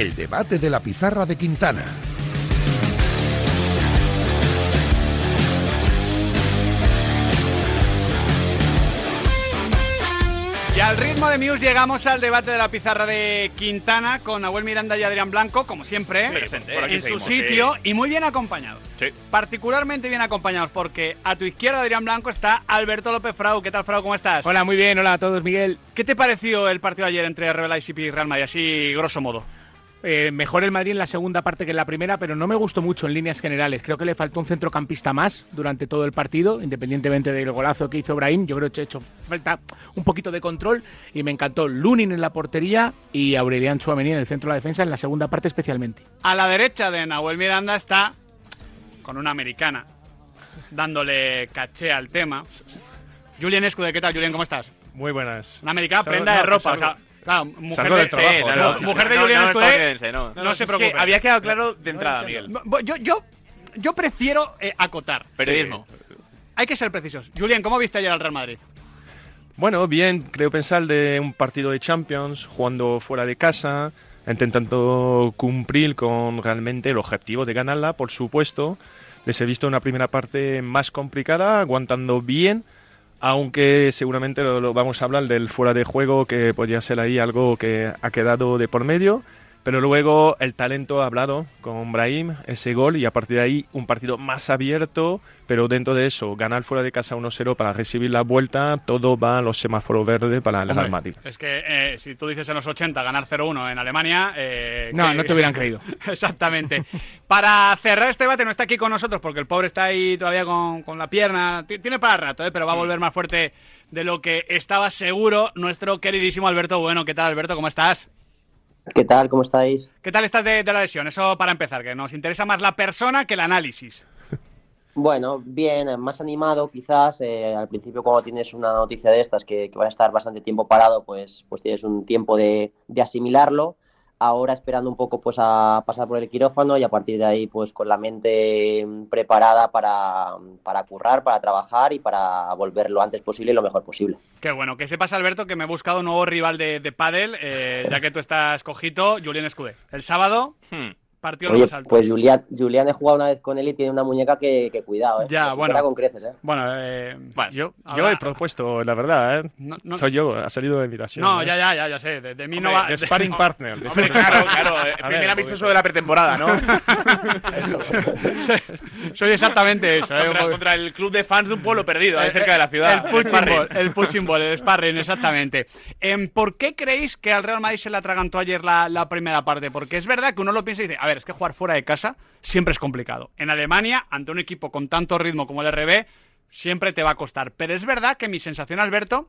El debate de la pizarra de Quintana. Y al ritmo de Muse llegamos al debate de la pizarra de Quintana con Nahuel Miranda y Adrián Blanco, como siempre, Presente. En su seguimos, sitio sí. y muy bien acompañados. Sí. Particularmente bien acompañados porque a tu izquierda, Adrián Blanco, está Alberto López Frau. ¿Qué tal, Frau? ¿Cómo estás? Hola, muy bien, hola a todos, Miguel. ¿Qué te pareció el partido de ayer entre Real Madrid y Real Madrid? Así, grosso modo. Eh, mejor el Madrid en la segunda parte que en la primera, pero no me gustó mucho en líneas generales. Creo que le faltó un centrocampista más durante todo el partido, independientemente del golazo que hizo Brahim. Yo creo que ha hecho falta un poquito de control y me encantó Lunin en la portería y Aurelian Chouameni en el centro de la defensa en la segunda parte especialmente. A la derecha de Nahuel Miranda está con una americana, dándole caché al tema. Julián Escude, ¿qué tal, Julián? ¿Cómo estás? Muy buenas. Una americana, prenda de ropa. O sea, claro, mujer salgo de, del trabajo, sí, ¿no? no, Sí, mujer de no, Julián estadounidense, no. No, se es preocupe. que había quedado claro de entrada, Miguel. Yo, yo, yo prefiero eh, acotar. Periodismo. Hay que ser precisos. Julián, ¿cómo viste ayer al Real Madrid? Bueno, bien, creo pensar de un partido de Champions, jugando fuera de casa, intentando cumplir con realmente el objetivo de ganarla, por supuesto. Les he visto una primera parte más complicada, aguantando bien, aunque seguramente lo, lo vamos a hablar del fuera de juego, que podría ser ahí algo que ha quedado de por medio. Pero luego el talento ha hablado con Brahim, ese gol, y a partir de ahí un partido más abierto, pero dentro de eso, ganar fuera de casa 1-0 para recibir la vuelta, todo va a los semáforos verdes para el Madrid. Es que eh, si tú dices en los 80 ganar 0-1 en Alemania... eh, No, que- no te hubieran creído. Exactamente. Para cerrar este debate no está aquí con nosotros porque el pobre está ahí todavía con, con la pierna. Ti- Tiene para rato, ¿eh? pero va a volver más fuerte de lo que estaba seguro nuestro queridísimo Alberto Bueno. ¿Qué tal, Alberto? ¿Cómo estás? ¿Qué tal? ¿Cómo estáis? ¿Qué tal estás de, de la lesión? Eso para empezar, que nos interesa más la persona que el análisis. Bueno, bien, más animado quizás. eh, al principio cuando tienes una noticia de estas que, que vas a estar bastante tiempo parado, pues, pues tienes un tiempo de, de asimilarlo. Ahora esperando un poco pues a pasar por el quirófano y a partir de ahí pues con la mente mm, preparada para, para currar, para trabajar y para volver lo antes posible y lo mejor posible. Qué bueno, que sepas, Alberto, que me he buscado un nuevo rival de, de pádel, eh, ya que tú estás cojito, Julián Escudé. El sábado, Hmm. Partido Oye, alto. pues Julián, Julián he jugado una vez con él y tiene una muñeca que, que cuidado, ¿eh? Ya, bueno. con creces, ¿eh? Bueno, eh, Bueno, Yo, Ahora- yo he propuesto, la verdad, ¿eh? no, no- soy yo, ha salido de invitación. no, ¿eh? ya, ya, ya, ya sé. De, de mí no Hombre, va. de sparring partner. de Hombre, sparring claro, partner. claro. eh, A primer ver, amistoso de la pretemporada, ¿no? Soy exactamente eso. eh, contra, contra el club de fans de un pueblo perdido, ahí cerca de la ciudad. El punching ball, el punching ball, el sparring, exactamente. Em, ¿Por qué creéis que al Real Madrid se le atragantó ayer la, la primera parte? Porque es verdad que uno lo piensa y dice, a ver, es que jugar fuera de casa siempre es complicado. En Alemania, ante un equipo con tanto ritmo como el RB, siempre te va a costar. Pero es verdad que mi sensación, Alberto,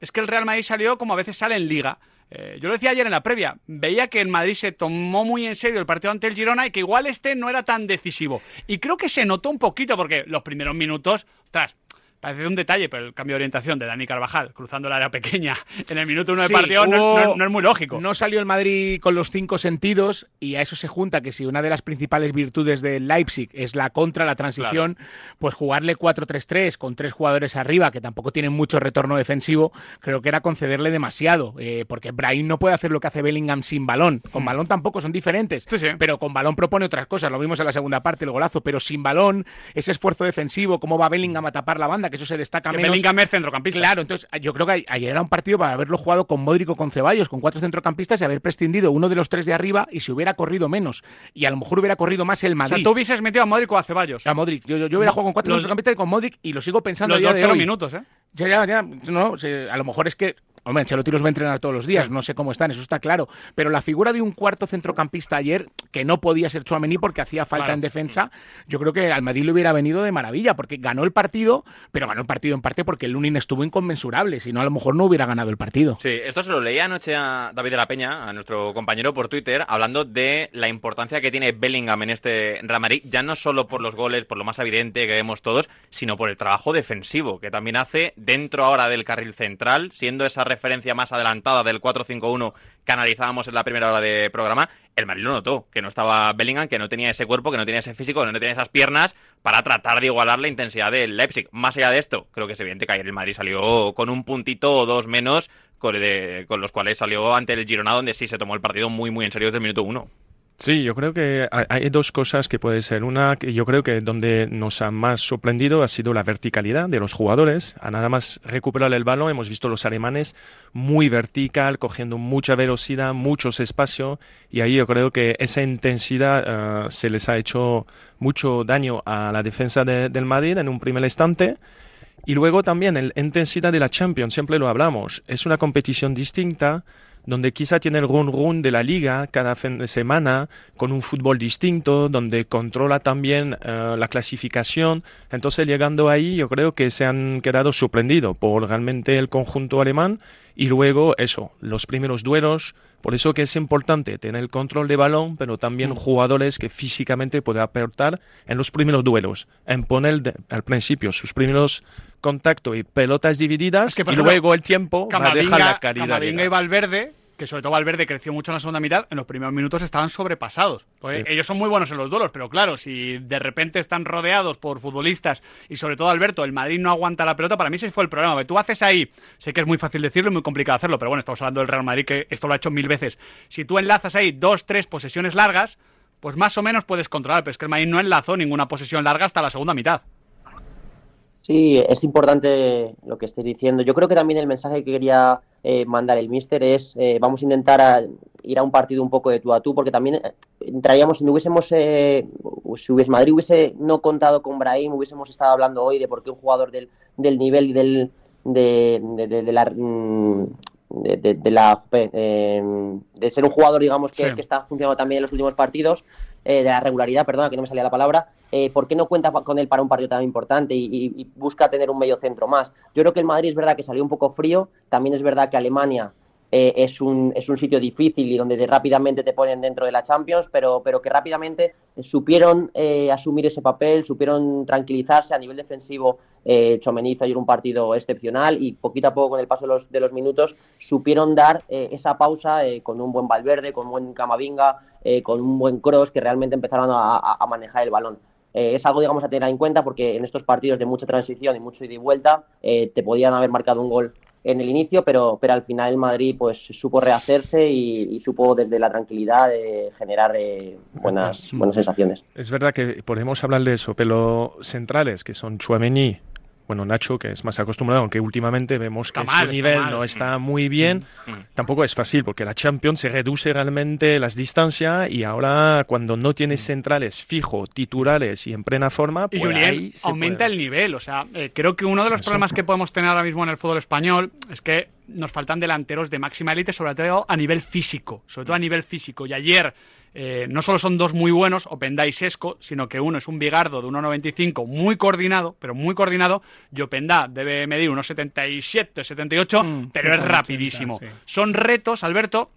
es que el Real Madrid salió como a veces sale en liga. Eh, yo lo decía ayer en la previa, veía que el Madrid se tomó muy en serio el partido ante el Girona y que igual este no era tan decisivo. Y creo que se notó un poquito porque los primeros minutos, ostras, parece un detalle, pero el cambio de orientación de Dani Carvajal cruzando el área pequeña en el minuto uno Sí, partido no, hubo- no- no es muy lógico. No salió el Madrid con los cinco sentidos y a eso se junta que si una de las principales virtudes del Leipzig es la contra, la transición, pues jugarle 4-3-3 con tres jugadores arriba que tampoco tienen mucho retorno defensivo, creo que era concederle demasiado, eh, porque Brahim no puede hacer lo que hace Bellingham sin balón. Con balón tampoco son diferentes, Sí, sí. pero con balón propone otras cosas. Lo vimos en la segunda parte, el golazo, pero sin balón, ese esfuerzo defensivo, cómo va Bellingham a tapar la banda, que eso se destaca que menos. Bellingham es centrocampista. Claro, entonces yo creo que ayer era un partido para haberlo jugado con Modric o con Ceballos, con cuatro centrocampistas y haber prescindido uno de los tres de arriba y se hubiera corrido menos. Y a lo mejor hubiera corrido más el o Madrid. sea, tú hubieses metido a Modric o a Ceballos. A Modric. Yo, yo- yo hubiera jugado con cuatro los- centrocampistas y con Modric y lo sigo pensando Los a día dos de cero hoy. minutos, ¿eh? Ya, ya, ya. No, a lo mejor es que. Hombre, Ancelotti los va a entrenar todos los días, no sé cómo están, eso está claro. Pero la figura de un cuarto centrocampista ayer, que no podía ser Chouameni porque hacía falta Claro. en defensa, yo creo que al Madrid le hubiera venido de maravilla, porque ganó el partido, pero ganó el partido en parte porque el Lunin estuvo inconmensurable, si no a lo mejor no hubiera ganado el partido. Sí, esto se lo leía anoche a David de la Peña, a nuestro compañero por Twitter, hablando de la importancia que tiene Bellingham en este Real Madrid, ya no solo por los goles, por lo más evidente que vemos todos, sino por el trabajo defensivo que también hace dentro ahora del carril central, siendo esa referencia más adelantada del 4-5-1 que analizábamos en la primera hora de programa, el Madrid lo notó, que no estaba Bellingham, que no tenía ese cuerpo, que no tenía ese físico, que no tenía esas piernas para tratar de igualar la intensidad del Leipzig. Más allá de esto, creo que es evidente que ayer el Madrid salió con un puntito o dos menos con, con los cuales salió ante el Girona, donde sí se tomó el partido muy, muy en serio desde el minuto uno. Sí, yo creo que hay dos cosas que puede ser. Una, yo creo que donde nos ha más sorprendido ha sido la verticalidad de los jugadores. A nada más recuperar el balón, hemos visto los alemanes muy vertical, cogiendo mucha velocidad, muchos espacios, y ahí yo creo que esa intensidad eh, se les ha hecho mucho daño a la defensa del Madrid en un primer instante. Y luego también la intensidad de la Champions, siempre lo hablamos, es una competición distinta donde quizá tiene el run run de la liga cada fin de semana, con un fútbol distinto, donde controla también eh, la clasificación. Entonces, llegando ahí, yo creo que se han quedado sorprendidos por realmente el conjunto alemán y luego eso, los primeros duelos. Por eso que es importante tener el control de balón, pero también mm. jugadores que físicamente puedan aportar en los primeros duelos, en poner al principio sus primeros contacto y pelotas divididas y luego el tiempo va a dejar la caridad. Camavinga y Valverde que sobre todo Valverde creció mucho en la segunda mitad, en los primeros minutos estaban sobrepasados. Ellos son muy buenos en los duelos, pero claro, si de repente están rodeados por futbolistas y sobre todo Alberto, el Madrid no aguanta la pelota, para mí ese fue el problema. tú haces ahí, sé que es muy fácil decirlo y muy complicado hacerlo, pero bueno, estamos hablando del Real Madrid que esto lo ha hecho mil veces. Si tú enlazas ahí dos, tres posesiones largas, pues más o menos puedes controlar, pero es que el Madrid no enlazó ninguna posesión larga hasta la segunda mitad. Sí, es importante lo que estés diciendo. Yo creo que también el mensaje que quería eh, mandar el míster es eh, vamos a intentar ir a un partido un poco de tú a tú, porque también eh, entraríamos, si no hubiésemos, si hubiese, Madrid hubiese no contado con Brahim, hubiésemos estado hablando hoy de por qué un jugador del, del nivel y del, de, de, la... Mm, de, la de ser un jugador digamos que, que está funcionando también en los últimos partidos de la regularidad perdona que no me salía la palabra eh, ¿por qué no cuenta con él para un partido tan importante y, busca tener un medio centro más? Yo creo que el Madrid es verdad que salió un poco frío, también es verdad que Alemania eh, es, un, es un sitio difícil y donde rápidamente te ponen dentro de la Champions, pero, pero que rápidamente supieron eh, asumir ese papel, supieron tranquilizarse a nivel defensivo. Eh, Chomenizo ayer un partido excepcional y poquito a poco con el paso de los, de los minutos supieron dar esa pausa con un buen Valverde, con un buen Camavinga, con un buen Cross que realmente empezaron a manejar el balón. Eh, es algo, digamos, a tener en cuenta porque en estos partidos de mucha transición y mucho ida y vuelta eh, te podían haber marcado un gol en el inicio, pero, pero al final el Madrid pues supo rehacerse y, supo desde la tranquilidad de generar eh, buenas, buenas sensaciones. Es verdad que podemos hablar de eso, pero centrales que son Chuamení, bueno, Nacho, que es más acostumbrado, aunque últimamente vemos que su nivel no está muy bien, mm, mm. tampoco es fácil, porque la Champions se reduce realmente las distancias y ahora cuando no tienes mm. centrales fijo, titulares y en plena forma, pues y aumenta el nivel. O sea, eh, creo que uno de los problemas que podemos tener ahora mismo en el fútbol español es que nos faltan delanteros de máxima élite, sobre todo a nivel físico, sobre todo a nivel físico. Y ayer eh, no solo son dos muy buenos, Openda y Sesco, sino que uno es un bigardo de 1,95 muy coordinado, pero muy coordinado, y Openda debe medir unos 77, 78, mm, pero es rapidísimo. Son retos, Alberto,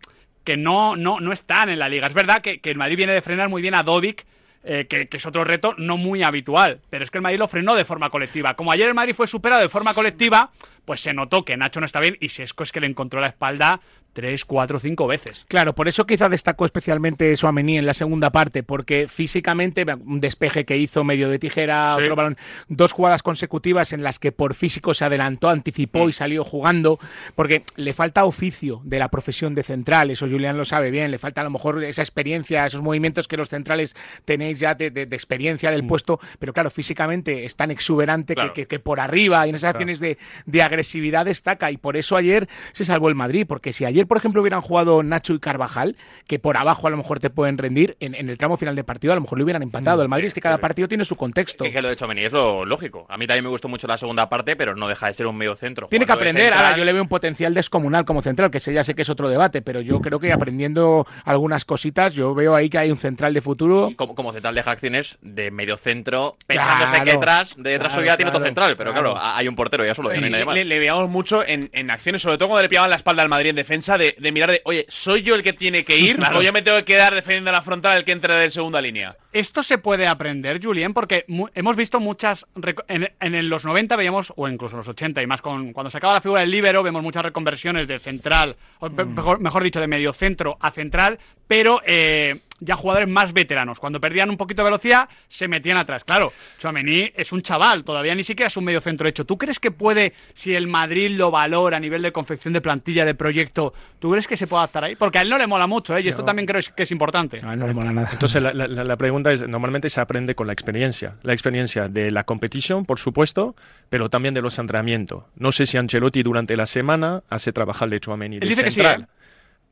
que no, no, no están en la liga. Es verdad que, el Madrid viene de frenar muy bien a Dovic, eh, que, es otro reto no muy habitual, pero es que el Madrid lo frenó de forma colectiva. Como ayer el Madrid fue superado de forma colectiva, pues se notó que Nacho no está bien y Sesco es que le encontró la espalda tres, cuatro, cinco veces. Claro, por eso quizá destacó especialmente Suamení en la segunda parte, porque físicamente un despeje que hizo medio de tijera, otro balón, dos jugadas consecutivas en las que por físico se adelantó, anticipó y mm. salió jugando, porque le falta oficio de la profesión de central, eso Julián lo sabe bien, le falta a lo mejor esa experiencia, esos movimientos que los centrales tenéis ya de, experiencia del mm. puesto, pero claro, físicamente es tan exuberante que, por arriba y en esas acciones de, de agresividad destaca y por eso ayer se salvó el Madrid, porque si ayer por ejemplo, hubieran jugado Nacho y Carvajal, que por abajo a lo mejor te pueden rendir, en, el tramo final de partido a lo mejor lo hubieran empatado. Mm, el Madrid es que cada partido tiene su contexto. Es que lo de hecho es lo lógico. A mí también me gustó mucho la segunda parte, pero no deja de ser un medio centro. Tiene que aprender. Ahora yo le veo un potencial descomunal como central, que ya sé que es otro debate, pero yo creo que aprendiendo algunas cositas, yo veo ahí que hay un central de futuro. Como, central de acciones de medio centro, pensándose que detrás, de detrás claro, tiene otro central, pero claro, hay un portero, ya solo. Le, le, veíamos mucho en, acciones, sobre todo cuando le pillaban la espalda al Madrid en defensa defensa de, de mirar de, oye, ¿soy yo el que tiene que ir o yo me tengo que quedar defendiendo la frontal el que entre de segunda línea? Esto se puede aprender, Julien, porque hemos visto muchas. En, en los 90 veíamos, o incluso en los 80, y más con cuando se acaba la figura del líbero, vemos muchas reconversiones de central, o pe- mejor, mejor dicho, de medio centro a central, pero eh, ya jugadores más veteranos. Cuando perdían un poquito de velocidad, se metían atrás. Claro, Chouameni es un chaval, todavía ni siquiera es un medio centro hecho. ¿Tú crees que puede, si el Madrid lo valora a nivel de confección de plantilla, de proyecto, ¿tú crees que se puede adaptar ahí? Porque a él no le mola mucho, ¿eh? y esto también creo que es importante. No, no le mola nada. Entonces la, la- la pregunta es, normalmente se aprende con la experiencia. La experiencia de la competición, por supuesto, pero también de los entrenamientos. No sé si Ancelotti durante la semana hace trabajar de Chouameni de dice que sí. ¿eh?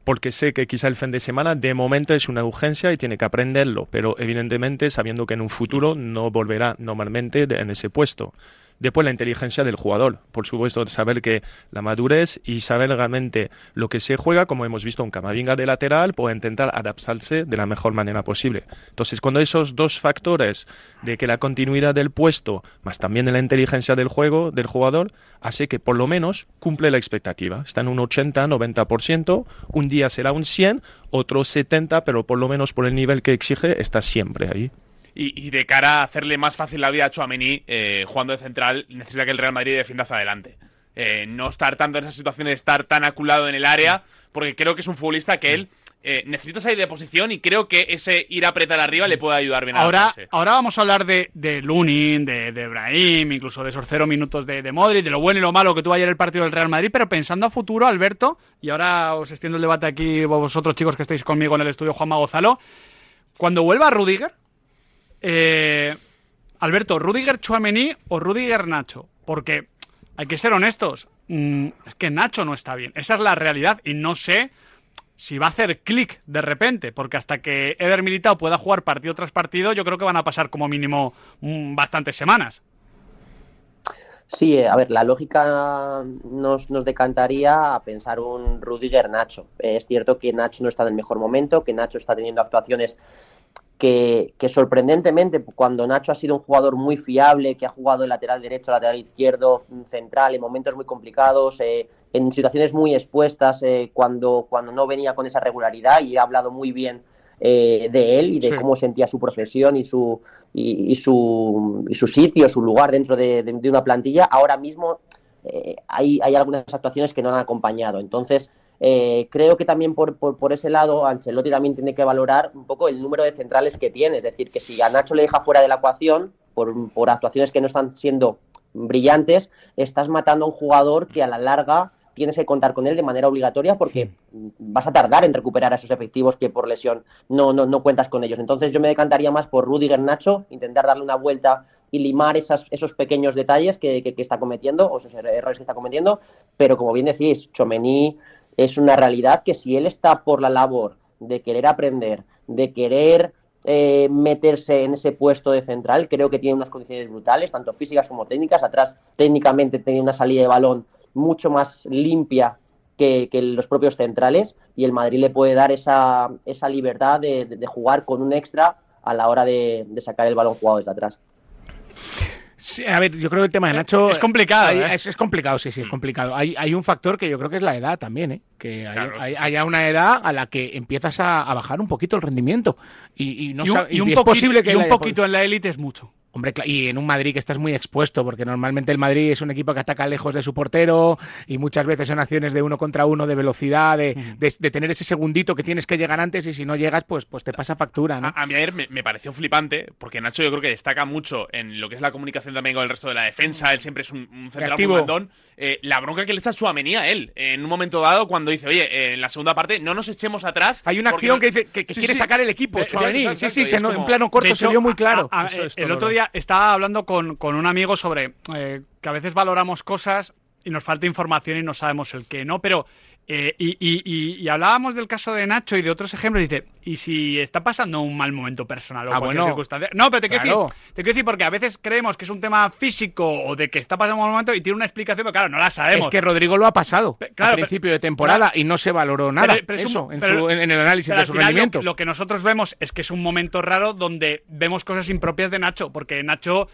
Porque sé que quizá el fin de semana de momento es una urgencia y tiene que aprenderlo, pero evidentemente sabiendo que en un futuro no volverá normalmente en ese puesto. Después la inteligencia del jugador, por supuesto, saber que la madurez y saber realmente lo que se juega, como hemos visto un Camavinga de lateral, puede intentar adaptarse de la mejor manera posible. Entonces, cuando esos dos factores de que la continuidad del puesto, más también de la inteligencia del juego del jugador, hace que por lo menos cumple la expectativa. Está en un 80-90%, un día será un 100, otro 70, pero por lo menos por el nivel que exige, está siempre ahí. Y, y de cara a hacerle más fácil la vida a Chouameni, eh, jugando de central, necesita que el Real Madrid defienda hacia adelante. Eh, no estar tanto en esa situación de estar tan aculado en el área, porque creo que es un futbolista que él eh, necesita salir de posición y creo que ese ir a apretar arriba le puede ayudar bien a Ahora, adaptarse. ahora vamos a hablar de, de Lunin, de, de Brahim, incluso de esos cero minutos de, de Modric, de lo bueno y lo malo que tuvo ayer el partido del Real Madrid, pero pensando a futuro, Alberto, y ahora os extiendo el debate aquí vosotros chicos que estáis conmigo en el estudio, Juanma Gonzalo, cuando vuelva Rudiger, eh, Alberto, ¿Rudiger Chuamení o Rudiger Nacho? Porque hay que ser honestos, mm, es que Nacho no está bien, esa es la realidad y no sé si va a hacer clic de repente, porque hasta que Eder Militao pueda jugar partido tras partido, yo creo que van a pasar como mínimo mm, bastantes semanas. Sí, eh, a ver, la lógica nos, nos decantaría a pensar un Rudiger Nacho. Eh, es cierto que Nacho no está en el mejor momento, que Nacho está teniendo actuaciones que, que sorprendentemente, cuando Nacho ha sido un jugador muy fiable, que ha jugado de lateral derecho, lateral izquierdo, central, en momentos muy complicados, eh, en situaciones muy expuestas, eh, cuando, cuando no venía con esa regularidad y ha hablado muy bien eh, de él y de Sí. cómo sentía su profesión y su, y, y su, y su sitio, su lugar dentro de, de- de una plantilla, ahora mismo eh, hay, hay algunas actuaciones que no han acompañado. Entonces, eh, creo que también por, por, por ese lado, Ancelotti también tiene que valorar un poco el número de centrales que tiene. Es decir, que si a Nacho le deja fuera de la ecuación por, por actuaciones que no están siendo brillantes, estás matando a un jugador que a la larga tienes que contar con él de manera obligatoria porque vas a tardar en recuperar a esos efectivos que por lesión no, no, no cuentas con ellos. Entonces yo me decantaría más por Rudiger Nacho, intentar darle una vuelta y limar esas, esos pequeños detalles que, que- que está cometiendo o esos er- errores que está cometiendo, pero como bien decís, Chomení es una realidad que si él está por la labor de querer aprender, de querer eh, meterse en ese puesto de central, creo que tiene unas condiciones brutales, tanto físicas como técnicas. Atrás, técnicamente, tiene una salida de balón mucho más limpia que, los propios centrales y el Madrid le puede dar esa, esa libertad de jugar con un extra a la hora de, de sacar el balón jugado desde atrás. Sí, a ver, yo creo que el tema de Nacho. es complicado, hay- ¿eh? es, es complicado, sí, sí, es complicado. Hay, hay un factor que yo creo que es la edad también, ¿eh? Que hay, Claro, sí, hay- sí. haya una edad a la que empiezas a, a bajar un poquito el rendimiento. Y, y no y un, y un es poquito, posible que y un poquito en la élite es mucho. Hombre, y en un Madrid que estás muy expuesto, porque normalmente el Madrid es un equipo que ataca lejos de su portero y muchas veces son acciones de uno contra uno, de velocidad, de, de- de tener ese segundito que tienes que llegar antes y si no llegas, pues, pues te pasa factura, ¿no? A, a mí ayer me, me pareció flipante, porque Nacho yo creo que destaca mucho en lo que es la comunicación también con el resto de la defensa. Él siempre es un, un central muy mandón. Eh, la bronca que le echa Chuamení a él, en un momento dado, cuando dice, oye, eh, en la segunda parte no nos echemos atrás. Hay una acción no- que, dice, que, que Sí, quiere sí. sacar el equipo, exacto, Sí, sí, se como- en plano corto se vio muy claro. a- Eso es el otro día estaba hablando con, con un amigo sobre eh, que a veces valoramos cosas y nos falta información y no sabemos el qué, ¿no? Pero, eh, y, y- y- y hablábamos del caso de Nacho y de otros ejemplos, y dice, ¿y si está pasando un mal momento personal o Ah, cualquier bueno. circunstancia? No, pero te quiero, Claro. decir, te quiero decir, porque a veces creemos que es un tema físico o de que está pasando un mal momento y tiene una explicación, pero claro, no la sabemos. Es que Rodrigo lo ha pasado claro, al pero- principio de temporada y no se valoró nada. Eso, en, su- el análisis de su lo- rendimiento. Lo, que nosotros vemos es que es un momento raro donde vemos cosas impropias de Nacho, porque Nacho,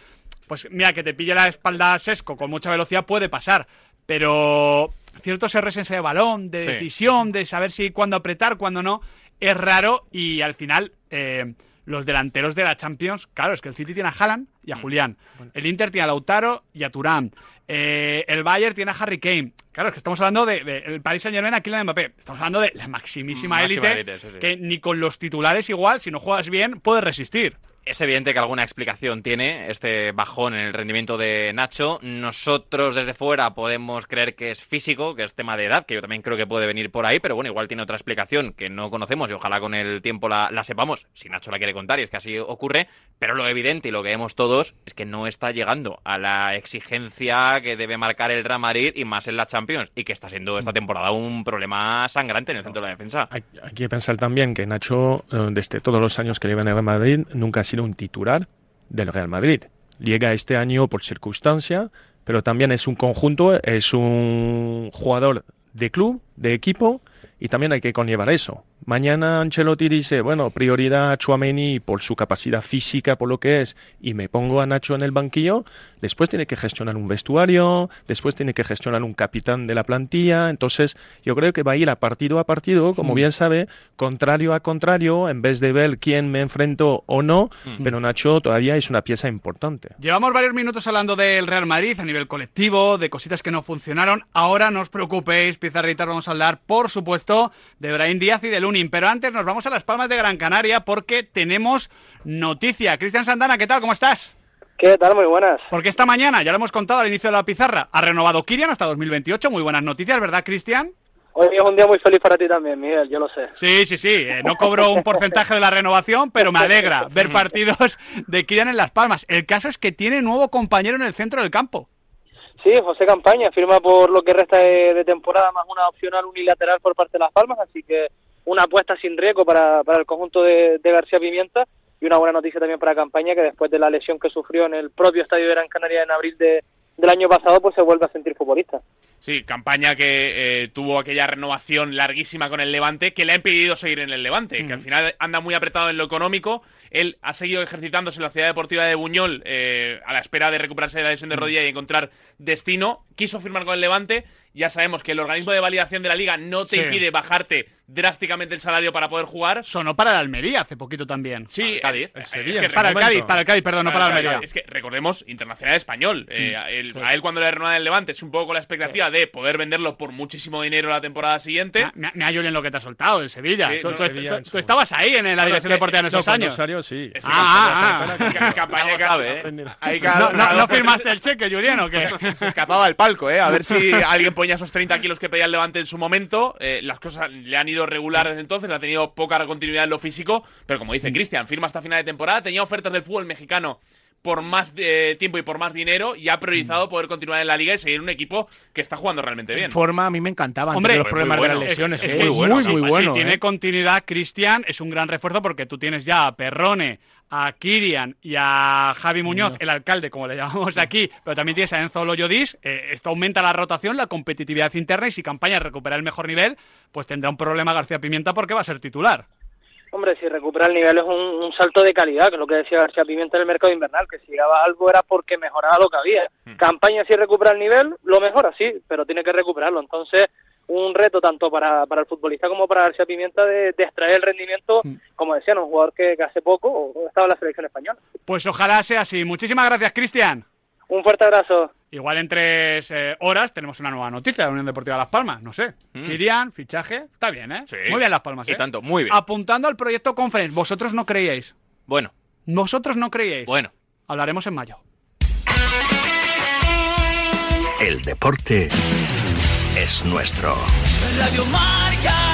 pues mira, que te pille la espalda sesco con mucha velocidad puede pasar, pero ciertos errores en ese balón, de Sí. decisión, de saber si cuándo apretar, cuándo no, es raro y al final eh, los delanteros de la Champions, claro, es que el City tiene a Haaland y a Julián, el Inter tiene a Lautaro y a Turán, eh, el Bayern tiene a Harry Kane. Claro, es que estamos hablando del de, el Paris Saint Germain, aquí la Mbappé. Estamos hablando de la maximísima Máxima élite, sí. que ni con los titulares igual, si no juegas bien, puedes resistir. Es evidente que alguna explicación tiene este bajón en el rendimiento de Nacho. Nosotros desde fuera podemos creer que es físico, que es tema de edad, que yo también creo que puede venir por ahí, pero bueno, igual tiene otra explicación que no conocemos y ojalá con el tiempo la, sepamos, si Nacho la quiere contar y es que así ocurre, pero lo evidente y lo que vemos todos es que no está llegando a la exigencia que debe marcar el Real Madrid y más en la Champions y que está siendo esta temporada un problema sangrante en el centro de la defensa. Hay, hay que pensar también que Nacho, eh, desde todos los años que lleva en el Real Madrid, nunca ha sido un titular del Real Madrid. Llega este año por circunstancia, pero también es un conjunto, es un jugador de club, de equipo, y también hay que conllevar eso. Mañana Ancelotti dice, bueno, prioridad a Chouameni por su capacidad física, por lo que es, y me pongo a Nacho en el banquillo, después tiene que gestionar un vestuario, después tiene que gestionar un capitán de la plantilla, entonces yo creo que va a ir a partido a partido, como bien sabe, contrario a contrario, en vez de ver quién me enfrento o no, pero Nacho todavía es una pieza importante. Llevamos varios minutos hablando del Real Madrid a nivel colectivo, de cositas que no funcionaron. Ahora no os preocupéis, pizarritas, vamos a hablar, por supuesto, de Brahim Díaz y de Pero antes nos vamos a las Palmas de Gran Canaria porque tenemos noticia. Cristian Santana, ¿qué tal? ¿Cómo estás? ¿Qué tal? Muy buenas. Porque esta mañana, ya lo hemos contado al inicio de la pizarra, ha renovado Kirian hasta 2028. Muy buenas noticias, ¿verdad, Cristian? Hoy es un día muy feliz para ti también, Miguel, yo lo sé. Sí, sí, sí. eh, no cobro un porcentaje de la renovación, pero me alegra ver partidos de Kirian en Las Palmas. El caso es que tiene nuevo compañero en el centro del campo. Sí, José Campaña firma por lo que resta de, de temporada más una opcional unilateral por parte de Las Palmas, así que una apuesta sin riesgo para, para el conjunto de, de García Pimienta y una buena noticia también para Campaña que después de la lesión que sufrió en el propio estadio de Gran Canaria en abril de, del año pasado, pues se vuelve a sentir futbolista. Sí, campaña que eh, tuvo aquella renovación larguísima con el Levante, que le ha impedido seguir en el Levante, que al final anda muy apretado en lo económico. Él ha seguido ejercitándose en la ciudad deportiva de Buñol eh, a la espera de recuperarse de la lesión de rodilla y encontrar destino. Quiso firmar con el Levante. Ya sabemos que el organismo de validación de la liga no te Sí. impide bajarte drásticamente el salario para poder jugar. Sonó para el Almería hace poquito también. Sí, Para el Cádiz. eh, El Sevilla, es que en su Para el. Cádiz, para el Cádiz, perdón, no para el Almería. Es que recordemos, internacional español. Eh, a, él, a él cuando le renuevan el Levante es un poco con la expectativa de poder venderlo por muchísimo dinero la temporada siguiente. Me, me ha lo que te ha soltado en Sevilla. Sí, tú, no, tú- Sevilla tú- en tú su- estabas ahí en la dirección es que- deportiva en esos años. Rosario, sí. Es- Ah, ah, campaña Algo que- sabe, ¿eh? No, cada- no, no firmaste el cheque, Julián, ¿o qué? se escapaba del palco, ¿eh? A ver si alguien ponía esos 30 kilos que pedía el Levante en su momento. Eh, las cosas le han ido regular desde entonces, le ha tenido poca continuidad en lo físico, pero como dice Cristian, firma hasta final de temporada, tenía ofertas del fútbol mexicano por más eh, tiempo y por más dinero y ha priorizado poder continuar en la liga y seguir un equipo que está jugando realmente bien. En forma a mí me encantaba Hombre, los problemas bueno. de las lesiones. Es ¿eh? que muy, bueno, muy, bueno. Si tiene ¿eh? continuidad, Cristian es un gran refuerzo porque tú tienes ya a Perrone, a Kirian y a Javi Muñoz, el alcalde, como le llamamos aquí, pero también tienes a Enzo Loyodis. Eh, esto aumenta la rotación, la competitividad interna y si Campaña recupera el mejor nivel, pues tendrá un problema García Pimienta porque va a ser titular. Hombre, si recupera el nivel es un, un salto de calidad, que es lo que decía García Pimienta en el mercado invernal, que si llegaba algo era porque mejoraba lo que había. Campaña si recupera el nivel, lo mejora, sí, pero tiene que recuperarlo. Entonces, un reto tanto para, para el futbolista como para García Pimienta de, de extraer el rendimiento, como decían, un jugador que, que hace poco estaba en la selección española. Pues ojalá sea así. Muchísimas gracias, Cristian. Un fuerte abrazo. Igual en tres eh, horas tenemos una nueva noticia de la Unión Deportiva Las Palmas. No sé. Mm. Kirian, fichaje. Está bien, ¿eh? Sí. Muy bien Las Palmas, Y ¿eh? tanto, muy bien. Apuntando al proyecto Conference. Vosotros no creíais. Bueno, Vosotros no creíais. bueno. Hablaremos en mayo. El deporte es nuestro. Radio Marca.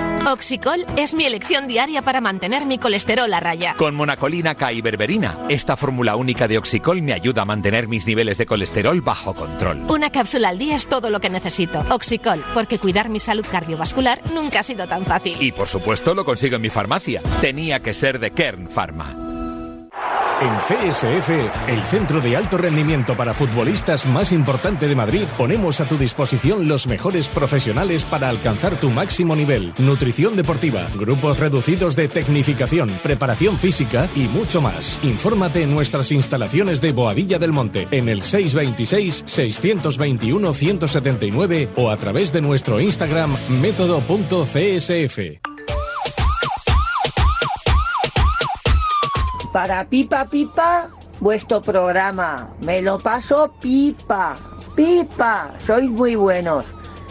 Oxicol es mi elección diaria para mantener mi colesterol a raya. Con monacolina K y berberina, esta fórmula única de Oxicol me ayuda a mantener mis niveles de colesterol bajo control. Una cápsula al día es todo lo que necesito. Oxicol, porque cuidar mi salud cardiovascular nunca ha sido tan fácil. Y por supuesto lo consigo en mi farmacia. Tenía que ser de Kern Pharma. En CSF, el centro de alto rendimiento para futbolistas más importante de Madrid, ponemos a tu disposición los mejores profesionales para alcanzar tu máximo nivel. Nutrición deportiva, grupos reducidos de tecnificación, preparación física y mucho más. Infórmate en nuestras instalaciones de Boadilla del Monte, en el 626-621-179 o a través de nuestro Instagram método.csf. Para Pipa Pipa, vuestro programa. Me lo paso pipa. Pipa, sois muy buenos.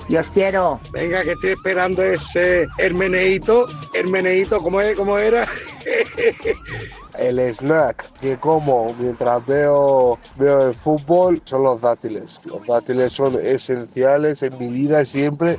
Y os quiero. Venga, que estoy esperando ese Hermeneito. Hermeneito, ¿cómo, es? ¿cómo era? El snack que como mientras veo, veo el fútbol son los dátiles. Los dátiles son esenciales en mi vida siempre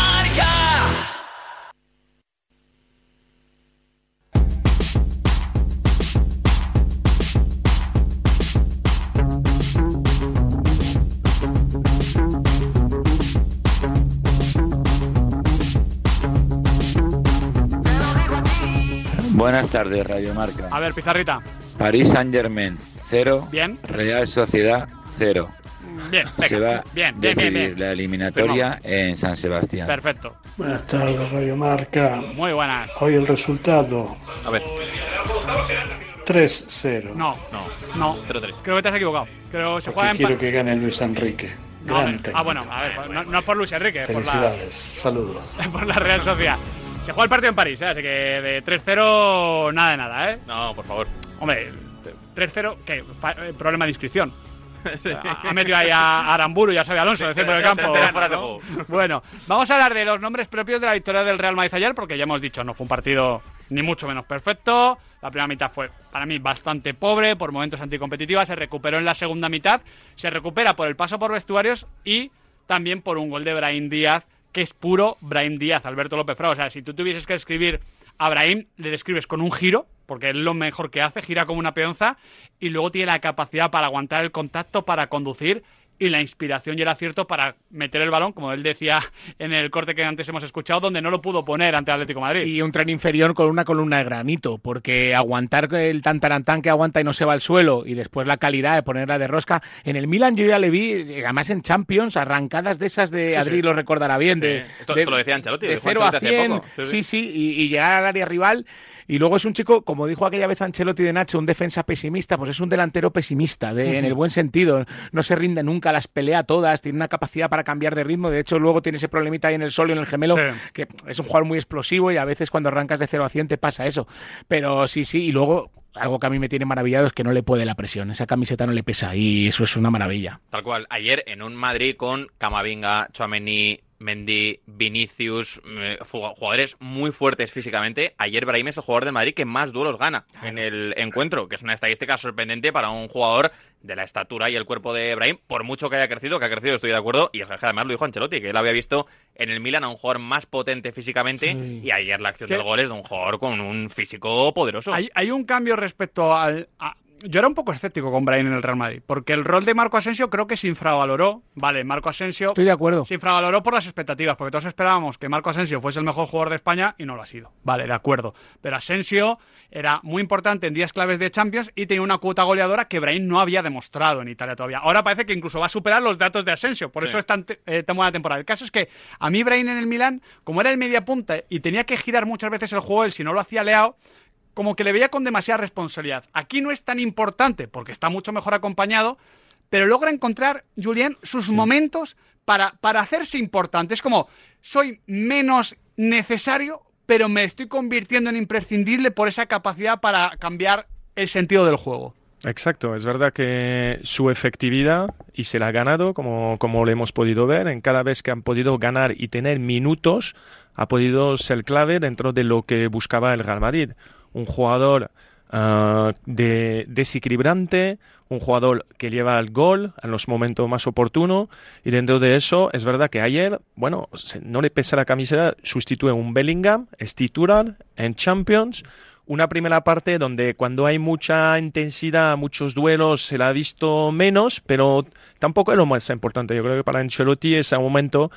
Tardes, Radio Marca. A ver, Pizarrita. París Saint Germain, 0. Bien. Real Sociedad, 0. Bien, venga. Se va bien, a bien, bien, la eliminatoria en San Sebastián. Perfecto. Buenas tardes, Radio Marca. Muy buenas. Hoy el resultado A ver. 3-0. No, no, no. Creo que te has equivocado. Creo que se juega en quiero que gane Luis Enrique. No. Ah, bueno, a ver, no, no es por Luis Enrique, por la, Felicidades. Saludos. por la Real Sociedad. Se juega el partido en París, ¿eh? así que de 3-0 nada de nada, ¿eh? No, por favor. Hombre, 3-0, ¿qué? Eh, problema de inscripción. Ha ha metido ahí a Aramburu y a Xabi Alonso de centro del campo. Bueno, vamos a hablar de los nombres propios de la victoria del Real Madrid ayer, porque ya hemos dicho, no fue un partido ni mucho menos perfecto. La primera mitad fue, para mí, bastante pobre, por momentos anticompetitiva. Se recuperó en la segunda mitad. Se recupera por el paso por vestuarios y también por un gol de Brahim Díaz, que es puro Brahim Díaz, Alberto López Frao. O sea, si tú tuvieses que escribir a Brahim, le describes con un giro, porque es lo mejor que hace, gira como una peonza, y luego tiene la capacidad para aguantar el contacto, para conducir y la inspiración y el acierto para meter el balón, como él decía en el corte que antes hemos escuchado, donde no lo pudo poner ante Atlético de Madrid. Y un tren inferior con una columna de granito, porque aguantar el tantarantán que aguanta y no se va al suelo, y después la calidad de ponerla de rosca. En el Milan yo ya le vi, además en Champions, arrancadas de esas de Sí, Adri sí. lo recordará bien, de. Esto- de- lo decía Ancelotti, de lo dijo 0 a Ancelotti hace 100, poco. Sí, sí, sí. sí, y, y llegar al área rival. Y luego es un chico, como dijo aquella vez Ancelotti de Nacho, un defensa pesimista, pues es un delantero pesimista, de- en el buen sentido. No se rinde nunca, las pelea todas, tiene una capacidad para cambiar de ritmo. De hecho, luego tiene ese problemita ahí en el sol y en el gemelo, Sí. que es un jugador muy explosivo y a veces cuando arrancas de 0 a 100 te pasa eso. Pero sí, sí, y luego algo que a mí me tiene maravillado es que no le puede la presión. Esa camiseta no le pesa y eso es una maravilla. Tal cual. Ayer en un Madrid con Camavinga, Chouameni, Mendy, Vinicius, eh, jugadores muy fuertes físicamente. Ayer Brahim es el jugador de Madrid que más duelos gana en el encuentro, que es una estadística sorprendente para un jugador de la estatura y el cuerpo de Brahim, por mucho que haya crecido, que ha crecido, estoy de acuerdo, y es que además lo dijo Ancelotti, que él había visto en el Milan a un jugador más potente físicamente, y ayer la acción Es que- del gol es de un jugador con un físico poderoso. Hay, hay un cambio respecto al. a- yo era un poco escéptico con Brian en el Real Madrid, porque el rol de Marco Asensio creo que se infravaloró. Vale, Marco Asensio. Estoy de acuerdo. Se infravaloró por las expectativas, porque todos esperábamos que Marco Asensio fuese el mejor jugador de España y no lo ha sido. Vale, de acuerdo. Pero Asensio era muy importante en días claves de Champions y tenía una cuota goleadora que Brahim no había demostrado en Italia todavía. Ahora parece que incluso va a superar los datos de Asensio, por Sí. eso es tan, eh, buena temporada. El caso es que a mí Brahim en el Milán, como era el media punta y tenía que girar muchas veces el juego, él si no lo hacía leao, como que le veía con demasiada responsabilidad. Aquí no es tan importante porque está mucho mejor acompañado, pero logra encontrar, Julien, sus momentos para, para hacerse importante. Es como, soy menos necesario, pero me estoy convirtiendo en imprescindible por esa capacidad para cambiar el sentido del juego. Exacto, es verdad que su efectividad, y se la ha ganado, como, como lo hemos podido ver, en cada vez que han podido ganar y tener minutos, ha podido ser clave dentro de lo que buscaba el Real Madrid. Un jugador ah, de, desequilibrante, un jugador que lleva el gol en los momentos más oportunos, y dentro de eso es verdad que ayer, bueno, no le pesa la camiseta, sustituye un Bellingham, es titular en Champions, una primera parte donde cuando hay mucha intensidad, muchos duelos, se la ha visto menos, pero tampoco es lo más importante. Yo creo que para Ancelotti ese momento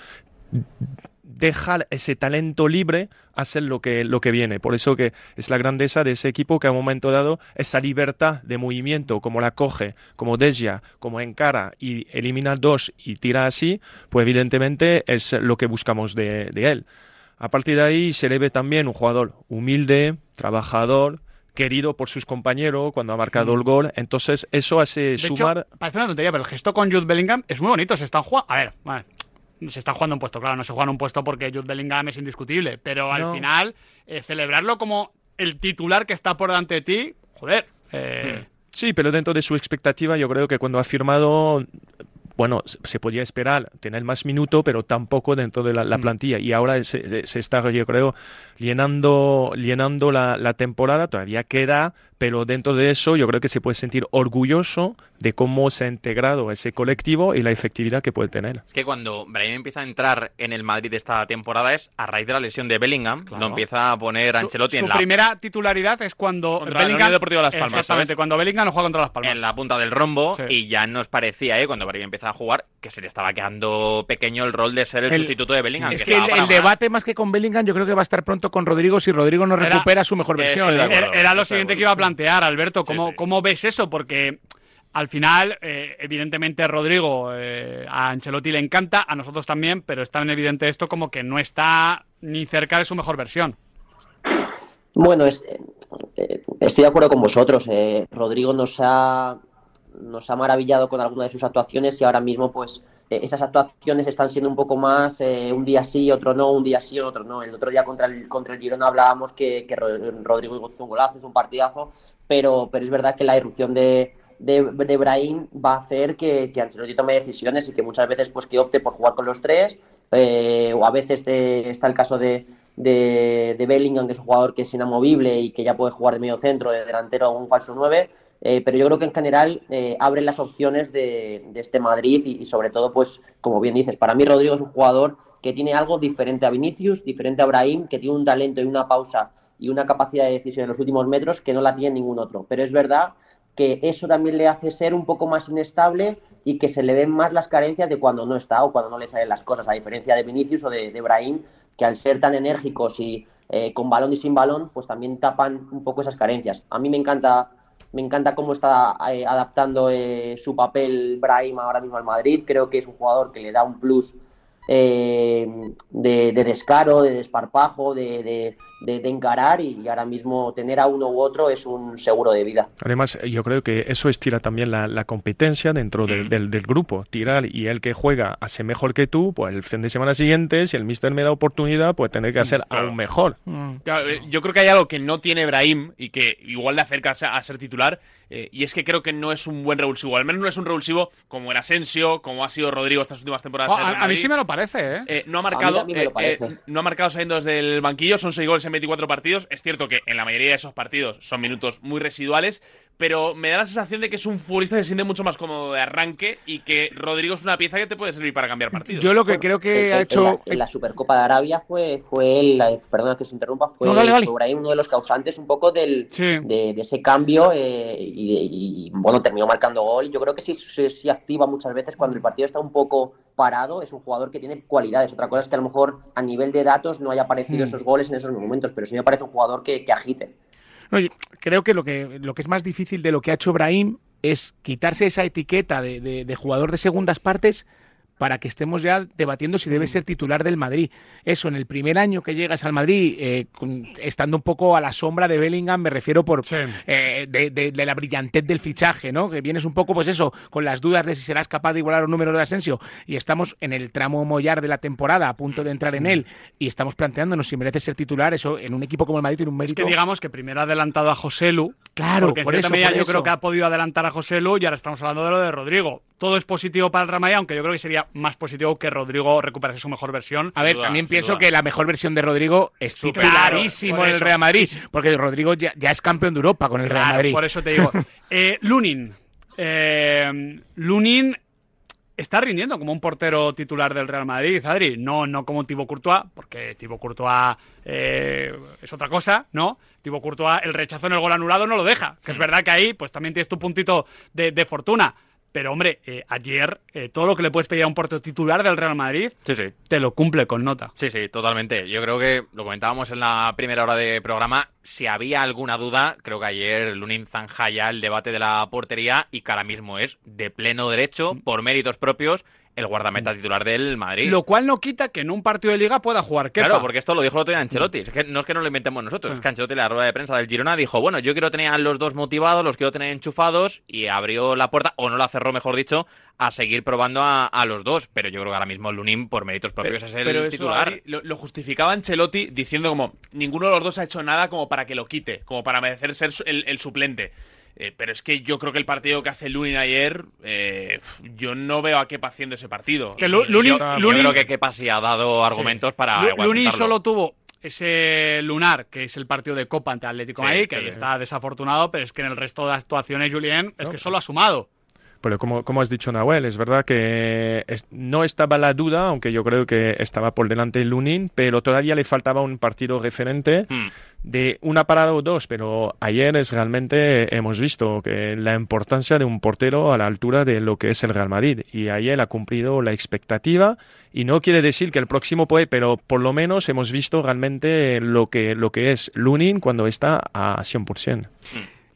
dejar ese talento libre a hacer lo que, lo que viene. Por eso que es la grandeza de ese equipo que a un momento dado esa libertad de movimiento, como la coge, como Desia, como encara y elimina dos y tira así, pues evidentemente es lo que buscamos de, de él. A partir de ahí se le ve también un jugador humilde, trabajador, querido por sus compañeros cuando ha marcado el gol. Entonces eso hace De sumar... hecho, parece una tontería, pero el gesto con Jude Bellingham es muy bonito. Se están jugando. A ver, vale, se está jugando un puesto, claro, no se juega un puesto porque Jude Bellingham es indiscutible. Pero al No. final, eh, celebrarlo como el titular que está por delante de ti, joder. eh, Sí, pero dentro de su expectativa, yo creo que cuando ha firmado, bueno, se- podía esperar tener más minuto, pero tampoco dentro de la, la plantilla. Y ahora se, se- se está, yo creo, llenando, llenando la, la temporada. Todavía queda, pero dentro de eso, yo creo que se puede sentir orgulloso de cómo se ha integrado ese colectivo y la efectividad que puede tener. Es que cuando Brahim empieza a entrar en el Madrid esta temporada es a raíz de la lesión de Bellingham, lo empieza a poner su Ancelotti su en la primera titularidad es cuando Contra la Bellingham. Unión Deportiva Las Palmas, Exactamente, ¿sabes? cuando Bellingham no juega contra Las Palmas. en la punta del rombo Sí. y ya nos parecía, ¿eh? cuando Brahim empieza a jugar, que se le estaba quedando pequeño el rol de ser el, El- sustituto de Bellingham. Es que que el, el debate más que con Bellingham yo creo que va a estar pronto con Rodrigo si Rodrigo no Era- recupera su mejor versión. ¿eh? acuerdo. Era, era lo siguiente que iba a plantear, Alberto. ¿Cómo, cómo ves eso? Porque al final, eh, evidentemente, Rodrigo eh, a Ancelotti le encanta, a nosotros también, pero es tan evidente esto como que no está ni cerca de su mejor versión. Bueno, es- eh, estoy de acuerdo con vosotros. eh, Rodrigo nos ha, nos ha maravillado con algunas de sus actuaciones y ahora mismo, pues, eh, esas actuaciones están siendo un poco más eh, un día sí, otro no, un día sí, otro no. El otro día contra el, contra el Girona hablábamos que, que Ro- Rodrigo hizo un golazo, un partidazo, pero, pero es verdad que la irrupción de, de, de Brahim va a hacer que, que Ancelotti tome decisiones y que muchas veces pues que opte por jugar con los tres eh, o a veces está el caso de, de, de Bellingham, que es un jugador que es inamovible y que ya puede jugar de medio centro, de delantero o un falso 9. Eh, pero yo creo que en general eh, abren las opciones de, de este Madrid y, sobre todo, pues, como bien dices, para mí Rodrigo es un jugador que tiene algo diferente a Vinicius, diferente a Brahim, que tiene un talento y una pausa y una capacidad de decisión en los últimos metros que no la tiene ningún otro. Pero es verdad que eso también le hace ser un poco más inestable y que se le ven más las carencias de cuando no está o cuando no le salen las cosas, a diferencia de Vinicius o de, de Brahim, que al ser tan enérgicos y eh, con balón y sin balón, pues también tapan un poco esas carencias. A mí me encanta, me encanta cómo está eh, adaptando eh, su papel Brahim ahora mismo al Madrid. Creo que es un jugador que le da un plus eh, de, de descaro, de desparpajo, de, de- de- de encarar y ahora mismo tener a uno u otro es un seguro de vida. Además, yo creo que eso estira también la, la competencia dentro del, del- del grupo. Tirar y el que juega hace mejor que tú, pues el fin de semana siguiente, si el mister me da oportunidad, pues tener que hacer aún mejor. Claro, eh, yo creo que hay algo que no tiene Brahim y que igual le acerca a ser titular, eh, y es que creo que no es un buen revulsivo. Al menos no es un revulsivo como en Asensio, como ha sido Rodrigo estas últimas temporadas. Oh, el a, a mí sí me lo parece, ¿eh? Eh, no ha A mí marcado, eh, eh, no ha marcado saliendo desde el banquillo, son 6 goles en 24 partidos. Es cierto que en la mayoría de esos partidos son minutos muy residuales, pero me da la sensación de que es un futbolista que se siente mucho más cómodo de arranque y que Rodrigo es una pieza que te puede servir para cambiar partidos. Yo lo que creo que En- ha en hecho... la, en la Supercopa de Arabia fue, fue él, eh, perdona que se interrumpa, fue, No, dale, dale. fue Brahim uno de los causantes un poco del, de, de ese cambio eh, y, y, bueno, terminó marcando gol. Yo creo que sí, sí, sí activa muchas veces cuando el partido está un poco parado, es un jugador que tiene cualidades. Otra cosa es que a lo mejor a nivel de datos no haya aparecido Hmm. esos goles en esos momentos, pero sí me parece un jugador que, que agite. No, creo que lo, que lo que es más difícil de lo que ha hecho Brahim es quitarse esa etiqueta de, de- de jugador de segundas partes para que estemos ya debatiendo si debe ser titular del Madrid. Eso, en el primer año que llegas al Madrid, eh, con- estando un poco a la sombra de Bellingham, me refiero por eh, de, de- de la brillantez del fichaje, ¿no? Que vienes un poco, pues eso, con las dudas de si serás capaz de igualar un número de Asensio y estamos en el tramo mollar de la temporada, a punto de entrar en él, y estamos planteándonos si merece ser titular, eso en un equipo como el Madrid tiene un Es mérito. que digamos que primero ha adelantado a José Lu. Claro, porque en por cierta eso, por yo eso. creo que ha podido adelantar a José Lu y ahora estamos hablando de lo de Rodrigo. Todo es positivo para el Real Madrid, aunque yo creo que sería más positivo que Rodrigo recuperase su mejor versión. A ver, duda, también pienso duda. que la mejor versión de Rodrigo es titularísimo Claro, en el. Real Madrid, porque Rodrigo ya, ya es campeón de Europa con el Real Claro, Madrid. Por eso te digo. Eh, Lunin. Eh, Lunin está rindiendo como un portero titular del Real Madrid, Adri. No, no como Thibaut Courtois, porque Thibaut Courtois eh, es otra cosa, ¿no? Thibaut Courtois, el rechazo en el gol anulado no lo deja. Que es verdad que ahí, pues también tienes tu puntito de, de fortuna. Pero, hombre, eh, ayer eh, todo lo que le puedes pedir a un portero titular del Real Madrid Sí, sí. te lo cumple con nota. Sí, sí, totalmente. Yo creo que lo comentábamos en la primera hora de programa. Si había alguna duda, creo que ayer Lunin zanja ya el debate de la portería y que ahora mismo es de pleno derecho, por méritos propios, el guardameta titular del Madrid. Lo cual no quita que en un partido de liga pueda jugar Kepa. Claro, porque esto lo dijo el otro día Ancelotti. Es que no es que no lo inventemos nosotros, Sí. es que Ancelotti en la rueda de prensa del Girona dijo, bueno, yo quiero tener a los dos motivados, los quiero tener enchufados, y abrió la puerta, o no la cerró, mejor dicho, a seguir probando a, a los dos. Pero yo creo que ahora mismo Lunin, por méritos propios, es el Pero eso, titular. Lo, lo justificaba Ancelotti diciendo como ninguno de los dos ha hecho nada como para que lo quite, como para merecer ser el suplente. Eh, pero es que yo creo que el partido que hace Lunin ayer, eh, yo no veo a Kepa haciendo ese partido. Que Lunin- yo- Yo Lunin- creo que Kepa sí ha dado argumentos para Lu- igual Lunin solo tuvo ese lunar, que es el partido de Copa ante Atlético Sí, Madrid, que sí, ahí sí. está desafortunado, pero es que en el resto de actuaciones, Julien, es que solo ha sumado. Pero como, como has dicho, Nahuel, es verdad que es- no estaba la duda, aunque yo creo que estaba por delante Lunin, pero todavía le faltaba un partido referente Hmm. De una parada o dos. Pero ayer es realmente hemos visto que la importancia de un portero a la altura de lo que es el Real Madrid. Y ayer ha cumplido la expectativa. Y no quiere decir que el próximo puede, pero por lo menos hemos visto realmente lo que, lo que es Lunin cuando está a 100%.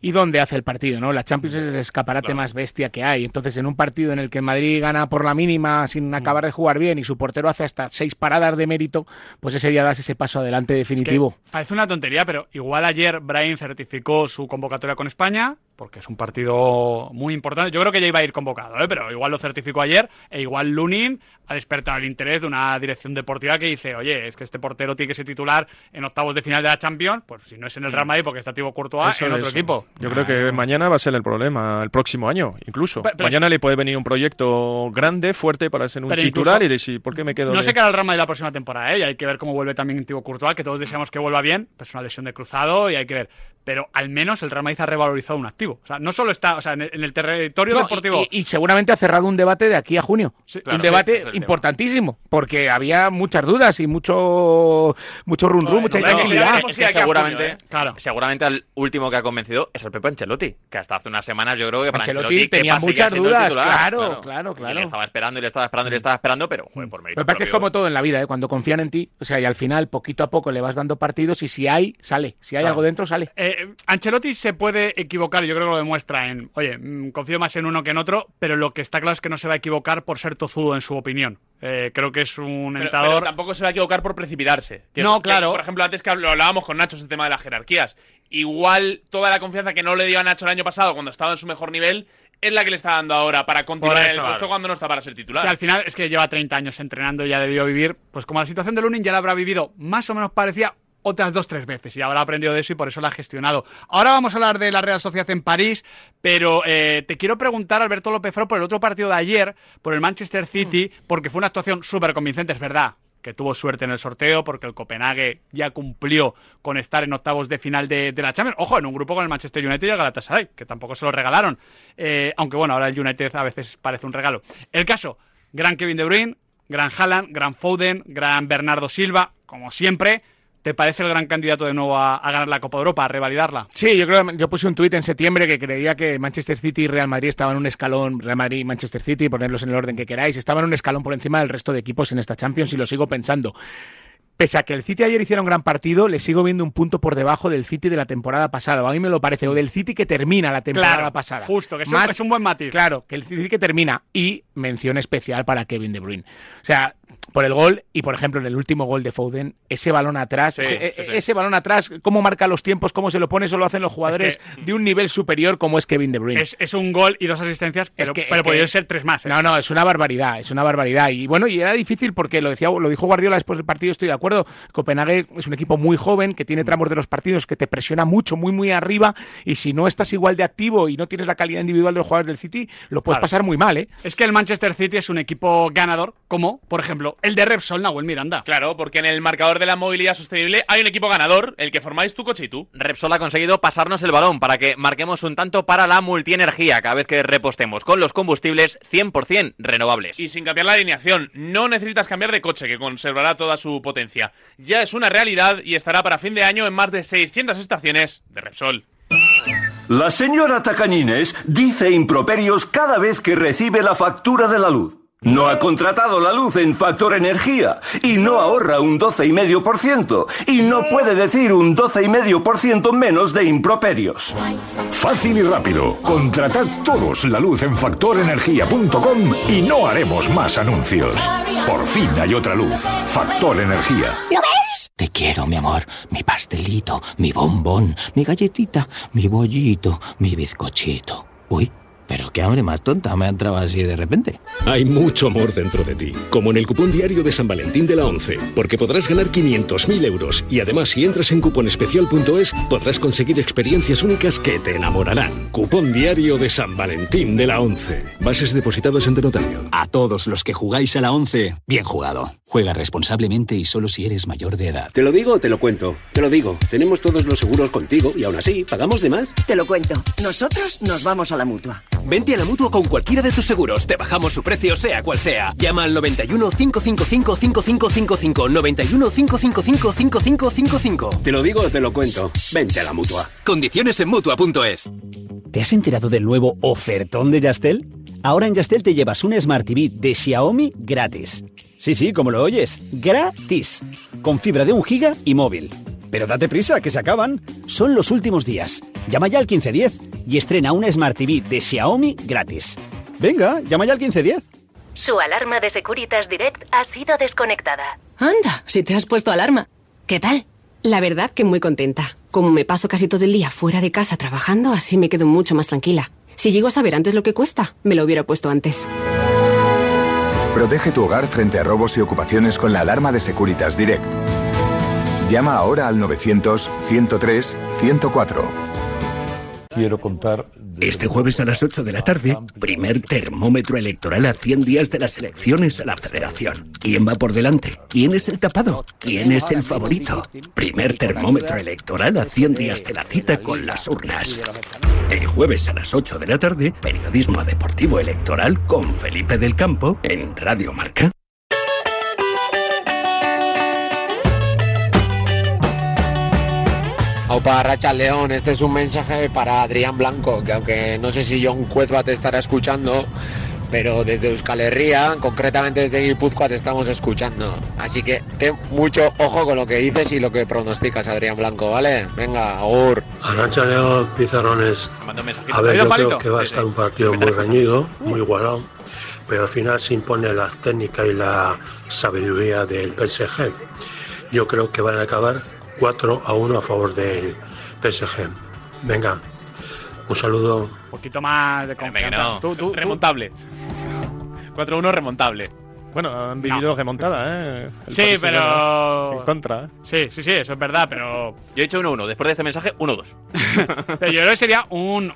Y dónde hace el partido, ¿no? La Champions es el escaparate más bestia que hay. Entonces, en un partido en el que Madrid gana por la mínima sin acabar de jugar bien y su portero hace hasta seis paradas de mérito, pues ese día das ese paso adelante definitivo. Que parece una tontería, pero igual ayer Brian certificó su convocatoria con España, porque es un partido muy importante. Yo creo que ya iba a ir convocado, ¿eh? pero igual lo certificó ayer, e igual Lunin ha despertado el interés de una dirección deportiva que dice, oye, es que este portero tiene que ser titular en octavos de final de la Champions, pues si no es en el Real Madrid porque está Thibaut Courtois, Eso en otro equipo. Yo creo que mañana va a ser el problema, el próximo año, incluso. Pero- pero mañana le puede venir un proyecto grande, fuerte para ser un Pero titular incluso- y decir, ¿por qué me quedo? No de- sé qué hará el Real Madrid la próxima temporada, ¿eh? Y hay que ver cómo vuelve también Thibaut Courtois, que todos deseamos que vuelva bien, pues una lesión de cruzado y hay que ver. Pero al menos el Real Madrid ha revalorizado un activo. O sea, no solo está, o sea, en el, en el territorio No, deportivo. y, y seguramente ha cerrado un debate de aquí a junio. claro, un debate tema. importantísimo, porque había muchas dudas y mucho mucho run run, mucha intensidad. seguramente, ¿eh? Claro. seguramente al último que ha convencido es el Pepe Ancelotti, que hasta hace unas semanas yo creo que para Ancelotti Ancelotti, tenía muchas dudas, titular, claro, claro, Y claro. le estaba esperando y le estaba esperando y le estaba esperando, pero joder, por mérito que es que es propio. como todo en la vida, ¿eh? cuando confían en ti, o sea, y al final, poquito a poco le vas dando partidos y si hay, sale. Si hay Claro. algo dentro, sale. Eh, Ancelotti se puede equivocar, yo creo que lo demuestra en, oye, mm, confío más en uno que en otro, pero lo que está claro es que no se va a equivocar por ser tozudo en su opinión. Eh, creo que es un Pero, entador. pero tampoco se va a equivocar por precipitarse. Que- No, que, claro. por ejemplo, antes que lo hablábamos con Nacho, ese tema de las jerarquías. Igual toda la confianza que no le dio a Nacho el año pasado cuando estaba en su mejor nivel es la que le está dando ahora para continuar eso, el puesto cuando no está para ser O titular. sea, al final es que lleva 30 años entrenando y ya debió vivir, pues como la situación de Lunin ya la habrá vivido más o menos parecía otras dos, tres veces y habrá aprendido de eso y por eso la ha gestionado. Ahora vamos a hablar de la Real Sociedad en París, pero eh, te quiero preguntar, Alberto López Faro, por el otro partido de ayer, por el Manchester City, porque fue una actuación súper convincente, es verdad que tuvo suerte en el sorteo porque el Copenhague ya cumplió con estar en octavos de final de, de la Champions. Ojo, en un grupo con el Manchester United y el Galatasaray, que tampoco se lo regalaron. Eh, aunque bueno, ahora el United a veces parece un regalo. El caso, gran Kevin De Bruyne, gran Haaland, gran Foden, gran Bernardo Silva, como siempre. ¿Te parece el gran candidato de nuevo a, a ganar la Copa de Europa, a revalidarla? Sí, yo creo yo puse un tuit en septiembre que creía que Manchester City y Real Madrid estaban en un escalón, Real Madrid y Manchester City, ponerlos en el orden que queráis, estaban un escalón por encima del resto de equipos en esta Champions y lo sigo pensando. pese a que el City ayer hiciera un gran partido, le sigo viendo un punto por debajo del City de la temporada pasada. A mí me lo parece, o del City que termina la temporada Claro, pasada. justo, que es un- es un buen matiz. Claro, que el City que termina. Y mención especial para Kevin De Bruyne. O sea, por el gol y, por ejemplo, en el último gol de Foden, ese balón atrás, Sí, ese, sí, sí. ese balón atrás, cómo marca los tiempos, cómo se lo pone, eso lo hacen los jugadores de un nivel superior como es Kevin De Bruyne. Es, es un gol y dos asistencias, pero, que- pero es podrían ser tres más. ¿eh? No, no, es una barbaridad, es una barbaridad. Y bueno, y era difícil porque lo decía, lo dijo Guardiola después del partido, estoy de acuerdo. Copenhague es un equipo muy joven que tiene tramos de los partidos que te presiona mucho, muy, muy arriba. Y si no estás igual de activo y no tienes la calidad individual de los jugadores del City, lo puedes Claro. pasar muy mal, ¿eh? Es que el Manchester City es un equipo ganador, como, por ejemplo, el de Repsol Nahuel Miranda. Claro, porque en el marcador de la movilidad sostenible hay un equipo ganador, el que formáis tu coche y tú. Repsol ha conseguido pasarnos el balón para que marquemos un tanto para la multienergía cada vez que repostemos con los combustibles 100% renovables. Y sin cambiar la alineación, no necesitas cambiar de coche, que conservará toda su potencia. Ya es una realidad y estará para fin de año en más de 600 estaciones de Repsol. La señora Tacañines dice improperios cada vez que recibe la factura de la luz. No ha contratado la luz en Factor Energía y no ahorra un 12,5% y no puede decir un 12,5% menos de improperios. Fácil y rápido. Contratad todos la luz en factorenergía.com y no haremos más anuncios. Por fin hay otra luz. Factor Energía. ¿Lo ves? Te quiero, mi amor, mi pastelito, mi bombón, mi galletita, mi bollito, mi bizcochito. Uy, pero qué hambre más tonta me ha entrado así de repente. Hay mucho amor dentro de ti, como en el cupón diario de San Valentín de la 11, porque podrás ganar 500.000 euros y además si entras en cuponespecial.es podrás conseguir experiencias únicas que te enamorarán. Cupón diario de San Valentín de la 11. Bases depositadas ante notario. A todos los que jugáis a la 11, bien jugado. Juega responsablemente y solo si eres mayor de edad. ¿Te lo digo o te lo cuento? Te lo digo. Tenemos todos los seguros contigo y aún así, ¿pagamos de más? Te lo cuento. Nosotros nos vamos a la mutua. Vente a la mutua con cualquiera de tus seguros. Te bajamos su precio, sea cual sea. Llama al 91 555 5555. 91 555 5555. Te lo digo o te lo cuento. Vente a la mutua. Condiciones en mutua.es. ¿Te has enterado del nuevo ofertón de Yastel? Ahora en Yastel te llevas un Smart TV de Xiaomi gratis. Sí, sí, como lo oyes, gratis. Con fibra de un giga y móvil. Pero date prisa, que se acaban. Son los últimos días. Llama ya al 1510 y estrena una Smart TV de Xiaomi gratis. Venga, llama ya al 1510. Su alarma de Securitas Direct ha sido desconectada. Anda, si te has puesto alarma. ¿Qué tal? La verdad que muy contenta. Como me paso casi todo el día fuera de casa trabajando, así me quedo mucho más tranquila. Si llego a saber antes lo que cuesta, me lo hubiera puesto antes. Protege tu hogar frente a robos y ocupaciones con la alarma de Securitas Direct. Llama ahora al 900-103-104. Quiero contar. Este jueves a las 8 de la tarde, primer termómetro electoral a 100 días de las elecciones a la Federación. ¿Quién va por delante? ¿Quién es el tapado? ¿Quién es el favorito? Primer termómetro electoral a 100 días de la cita con las urnas. El jueves a las 8 de la tarde, periodismo deportivo electoral con Felipe del Campo en Radio Marca. Opa, Racha León, este es un mensaje para Adrián Blanco, que aunque no sé si John Cuetva te estará escuchando, pero desde Euskal Herria, concretamente desde Guipúzcoa, te estamos escuchando. Así que ten mucho ojo con lo que dices y lo que pronosticas, Adrián Blanco, ¿vale? Venga, agur. Arrancha León, Pizarrones. A ver, yo creo que va a estar un partido muy reñido, muy igualado, pero al final se impone la técnica y la sabiduría del PSG. Yo creo que van a acabar 4 a 1 a favor del PSG. Venga, un saludo. Un poquito más de confianza. no. Tú- tú- tú- remontable. 4-1 remontable. Bueno, han vivido remontada, ¿eh? El Sí, pero. En contra, ¿eh? Sí, sí, sí, eso es verdad, pero. Yo he dicho 1-1. Después de este mensaje, 1-2. pero yo creo que sería un.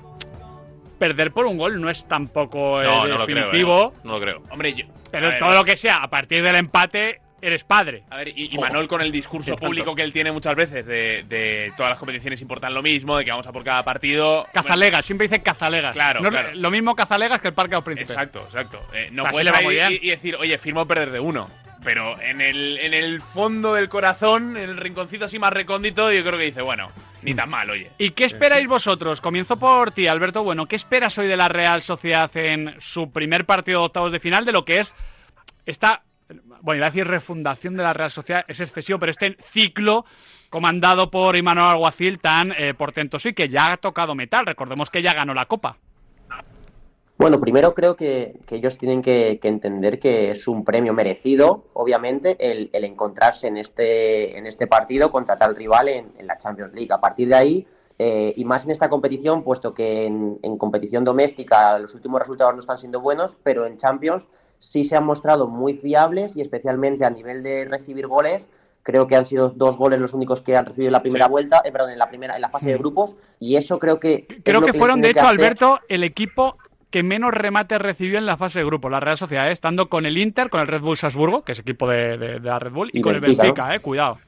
Perder por un gol no es tampoco eh, No, no lo creo. definitivo. eh. No lo creo. Hombre, yo. Pero a ver, todo lo que sea, a partir del empate, eres padre. A ver, y, y. Manol con el discurso público que él tiene muchas veces de, de todas las competiciones importan lo mismo, de que vamos a por cada partido. Cazalegas, siempre dice cazalegas. Claro, No es claro. Lo mismo cazalegas que el Parque de los Príncipes. Exacto, exacto. Eh, no Así puedes muy bien. y, y decir, oye, firmo perder de uno. Pero en el, en el fondo del corazón, en el rinconcito así más recóndito, yo creo que dice, bueno, ni tan mal, oye. ¿Y qué esperáis vosotros? Comienzo por ti, Alberto. Bueno, ¿qué esperas hoy de la Real Sociedad en su primer partido de octavos de final de lo que es esta bueno, iba a decir refundación de la Real Sociedad, es excesivo, pero este ciclo comandado por Imanol Alguacil tan eh, portentoso y que ya ha tocado metal. Recordemos que ya ganó la Copa. Bueno, primero creo que, ellos tienen que, entender que es un premio merecido, obviamente, el, encontrarse en este, en este partido contra tal rival en, la Champions League. A partir de ahí, eh, y más en esta competición, puesto que en, competición doméstica los últimos resultados no están siendo buenos, pero en Champions sí se han mostrado muy fiables y especialmente a nivel de recibir goles. Creo que han sido dos goles los únicos que han recibido en la primera vuelta, eh, perdón, en la primera, en la fase de mm. grupos, y eso creo que. Creo que, fueron, de hecho, Alberto, el equipo que menos remates recibió en la fase de grupo, la Real Sociedad, ¿eh? estando con el Inter, con el Red Bull Salzburgo, que es equipo de, la Red Bull, y, con el Benfica, eh, cuidado.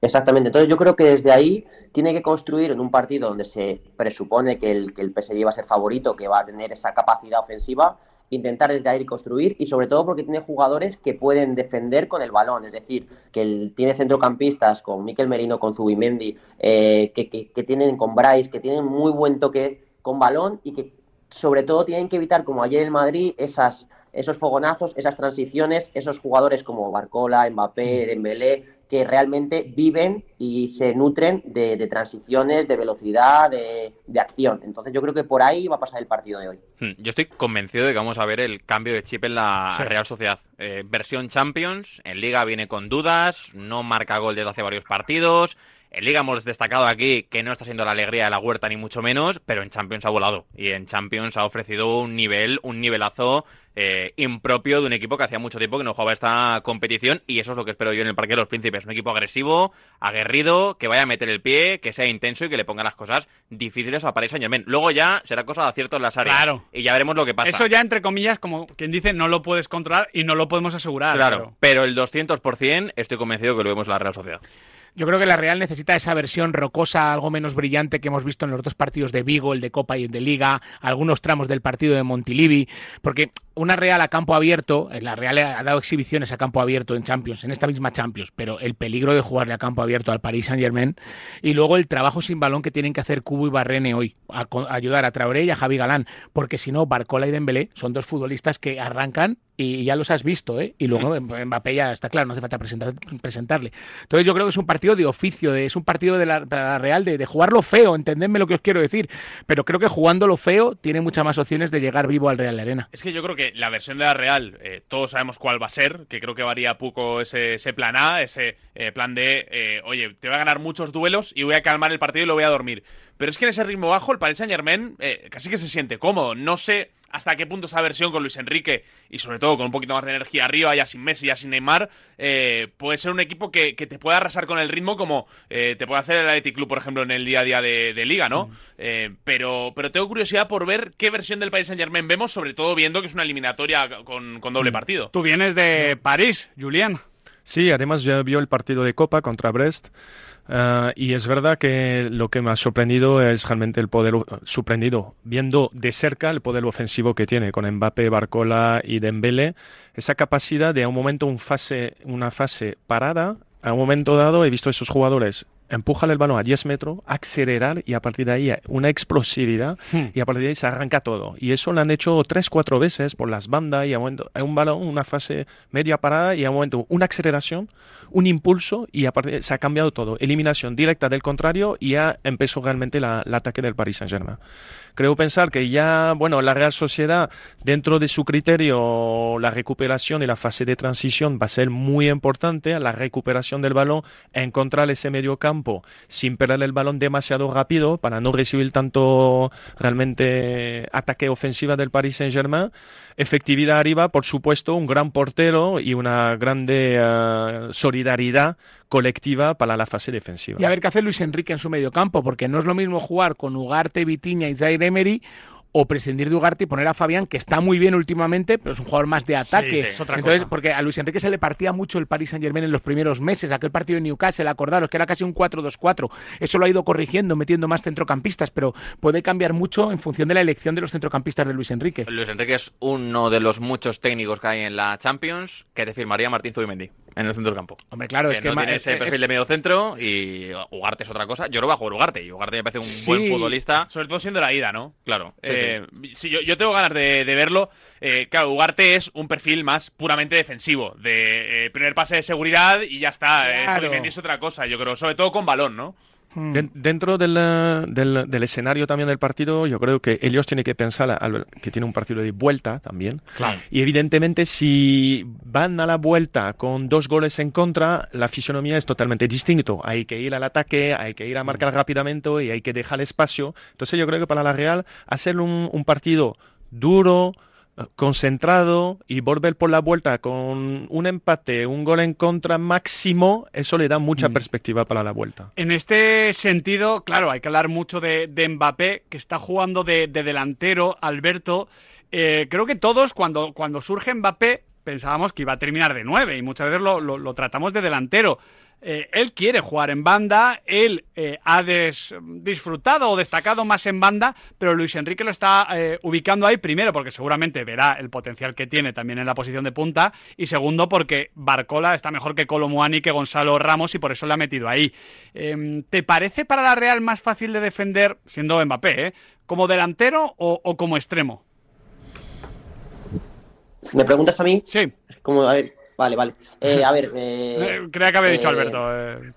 Exactamente, entonces yo creo que desde ahí tiene que construir en un partido donde se presupone que el, que el PSG va a ser favorito, que va a tener esa capacidad ofensiva, intentar desde ahí construir y sobre todo porque tiene jugadores que pueden defender con el balón, es decir, que tiene centrocampistas con Miquel Merino, con Zubimendi, eh, que, que, tienen con Bryce, que tienen muy buen toque con balón y que sobre todo tienen que evitar, como ayer en Madrid, esas, esos fogonazos, esas transiciones, esos jugadores como Barcola, Mbappé, Dembélé, que realmente viven y se nutren de, transiciones, de velocidad, de, acción. Entonces yo creo que por ahí va a pasar el partido de hoy. Hmm, yo estoy convencido de que vamos a ver el cambio de chip en la Real Sociedad. Eh, versión Champions, en Liga viene con dudas, no marca gol desde hace varios partidos. En Liga hemos destacado aquí que no está siendo la alegría de la huerta ni mucho menos, pero en Champions ha volado y en Champions ha ofrecido un nivel, un nivelazo eh, impropio de un equipo que hacía mucho tiempo que no jugaba esta competición y eso es lo que espero yo en el Parque de los Príncipes. Un equipo agresivo, aguerrido, que vaya a meter el pie, que sea intenso y que le ponga las cosas difíciles a Paris Saint Germain. Luego ya será cosa de acierto en las áreas. Claro. Y ya veremos lo que pasa. Eso ya, entre comillas, como quien dice, no lo puedes controlar y no lo podemos asegurar. Claro, pero, pero el 200% estoy convencido que lo vemos en la Real Sociedad. Yo creo que la Real necesita esa versión rocosa, algo menos brillante que hemos visto en los dos partidos de Vigo, el de Copa y el de Liga, algunos tramos del partido de Montilivi, porque una Real a campo abierto, eh, la Real ha dado exhibiciones a campo abierto en Champions, en esta misma Champions, pero el peligro de jugarle a campo abierto al Paris Saint Germain y luego el trabajo sin balón que tienen que hacer Cubo y Barrene hoy, a, ayudar a Traoré y a Javi Galán, porque si no, Barcola y Dembélé son dos futbolistas que arrancan y ya los has visto, ¿eh? Y luego. Mbappé ya está claro, no hace falta presentarle. Entonces yo creo que es un partido de oficio, de, es un partido de la, Real de, de jugarlo feo, entendedme lo que os quiero decir, pero creo que jugándolo feo tiene muchas más opciones de llegar vivo al Real Arena. Es que yo creo que la versión de la Real, eh, todos sabemos cuál va a ser, que creo que varía poco ese, ese plan A, ese eh, plan de, eh, oye, te voy a ganar muchos duelos y voy a calmar el partido y lo voy a dormir. Pero es que en ese ritmo bajo el Paris Saint Germain casi que se siente cómodo. No sé hasta qué punto esa versión con Luis Enrique y sobre todo con un poquito más de energía arriba, ya sin Messi, ya sin Neymar, puede ser un equipo que, te pueda arrasar con el ritmo como te puede hacer el Athletic Club, por ejemplo, en el día a día de, Liga, ¿no? pero, pero tengo curiosidad por ver qué versión del Paris Saint Germain vemos, sobre todo viendo que es una eliminatoria con, doble mm. partido. Tú vienes de París, Julián. Sí, además ya vio el partido de Copa contra Brest. Eh, y es verdad que lo que me ha sorprendido es realmente el poder sorprendido, viendo de cerca el poder ofensivo que tiene con Mbappé, Barcola y Dembélé, esa capacidad de a un momento fase, una fase parada, a un momento dado he visto esos jugadores empujan el balón a 10 metros, acelerar y a partir de ahí una explosividad hmm. y a partir de ahí se arranca todo. Y eso lo han hecho tres, cuatro veces por las bandas y a un momento un balón, una fase media parada y a un momento una aceleración, un impulso y a partir de ahí se ha cambiado todo. Eliminación directa del contrario y ya empezó realmente el ataque del Paris Saint-Germain creo pensar que ya, bueno, la Real Sociedad, dentro de su criterio, la recuperación y la fase de transición va a ser muy importante, la recuperación del balón, encontrar ese medio campo sin perder el balón demasiado rápido para no recibir tanto realmente ataque ofensiva del Paris Saint-Germain. Efectividad arriba, por supuesto, un gran portero y una grande eh, solidaridad colectiva para la fase defensiva. Y a ver qué hace Luis Enrique en su medio campo, porque no es lo mismo jugar con Ugarte, Vitiña y Zaire Emery o prescindir de Ugarte y poner a Fabián, que está muy bien últimamente, pero es un jugador más de ataque. Entonces, porque a Luis Enrique se le partía mucho el Paris Saint Germain en los primeros meses, aquel partido de Newcastle, acordaros que era casi un 4-2-4. Eso lo ha ido corrigiendo, metiendo más centrocampistas, pero puede cambiar mucho en función de la elección de los centrocampistas de Luis Enrique. Luis Enrique es uno de los muchos técnicos que hay en la Champions que te firmaría Martín Zubimendi. En el centro del campo. Hombre, claro, que es que no tiene es- ese es- perfil de medio centro y Ugarte es otra cosa. Yo no voy a jugar Ugarte y Ugarte me parece un Sí. buen futbolista. Sobre todo siendo la ida, ¿no? Claro. sí, Eh, sí. sí, yo, yo tengo ganas de, de verlo. Eh, claro, Ugarte es un perfil más puramente defensivo, de eh, primer pase de seguridad y ya está. Eh, Claro. Es otra cosa, yo creo, sobre todo con balón, ¿no? Den- dentro del, del, del escenario también del partido, yo creo que ellos tienen que pensar al- que tiene un partido de vuelta también. Claro. Y evidentemente, si van a la vuelta con dos goles en contra, la fisonomía es totalmente distinto. Hay que ir al ataque, hay que ir a marcar rápidamente y hay que dejar espacio. Entonces, yo creo que para la Real, hacer un, un partido duro, concentrado y volver por la vuelta con un empate, un gol en contra máximo, eso le da mucha perspectiva para la vuelta. En este sentido, claro, hay que hablar mucho de, de Mbappé, que está jugando de, de delantero, Alberto. Eh, creo que todos, cuando, cuando surge Mbappé, pensábamos que iba a terminar de nueve y muchas veces lo, lo- lo tratamos de delantero. Eh, él quiere jugar en banda, él eh, ha des- disfrutado o destacado más en banda, pero Luis Enrique lo está eh, ubicando ahí primero porque seguramente verá el potencial que tiene también en la posición de punta y segundo porque Barcola está mejor que Colomuani, que Gonzalo Ramos y por eso le ha metido ahí. Em, ¿Te parece para la Real más fácil de defender, siendo Mbappé, como delantero o, o como extremo? ¿Me preguntas a mí? Sí. Como, a ver, vale, vale. Eh, a ver. Eh, Creía que había dicho eh, Alberto. eh.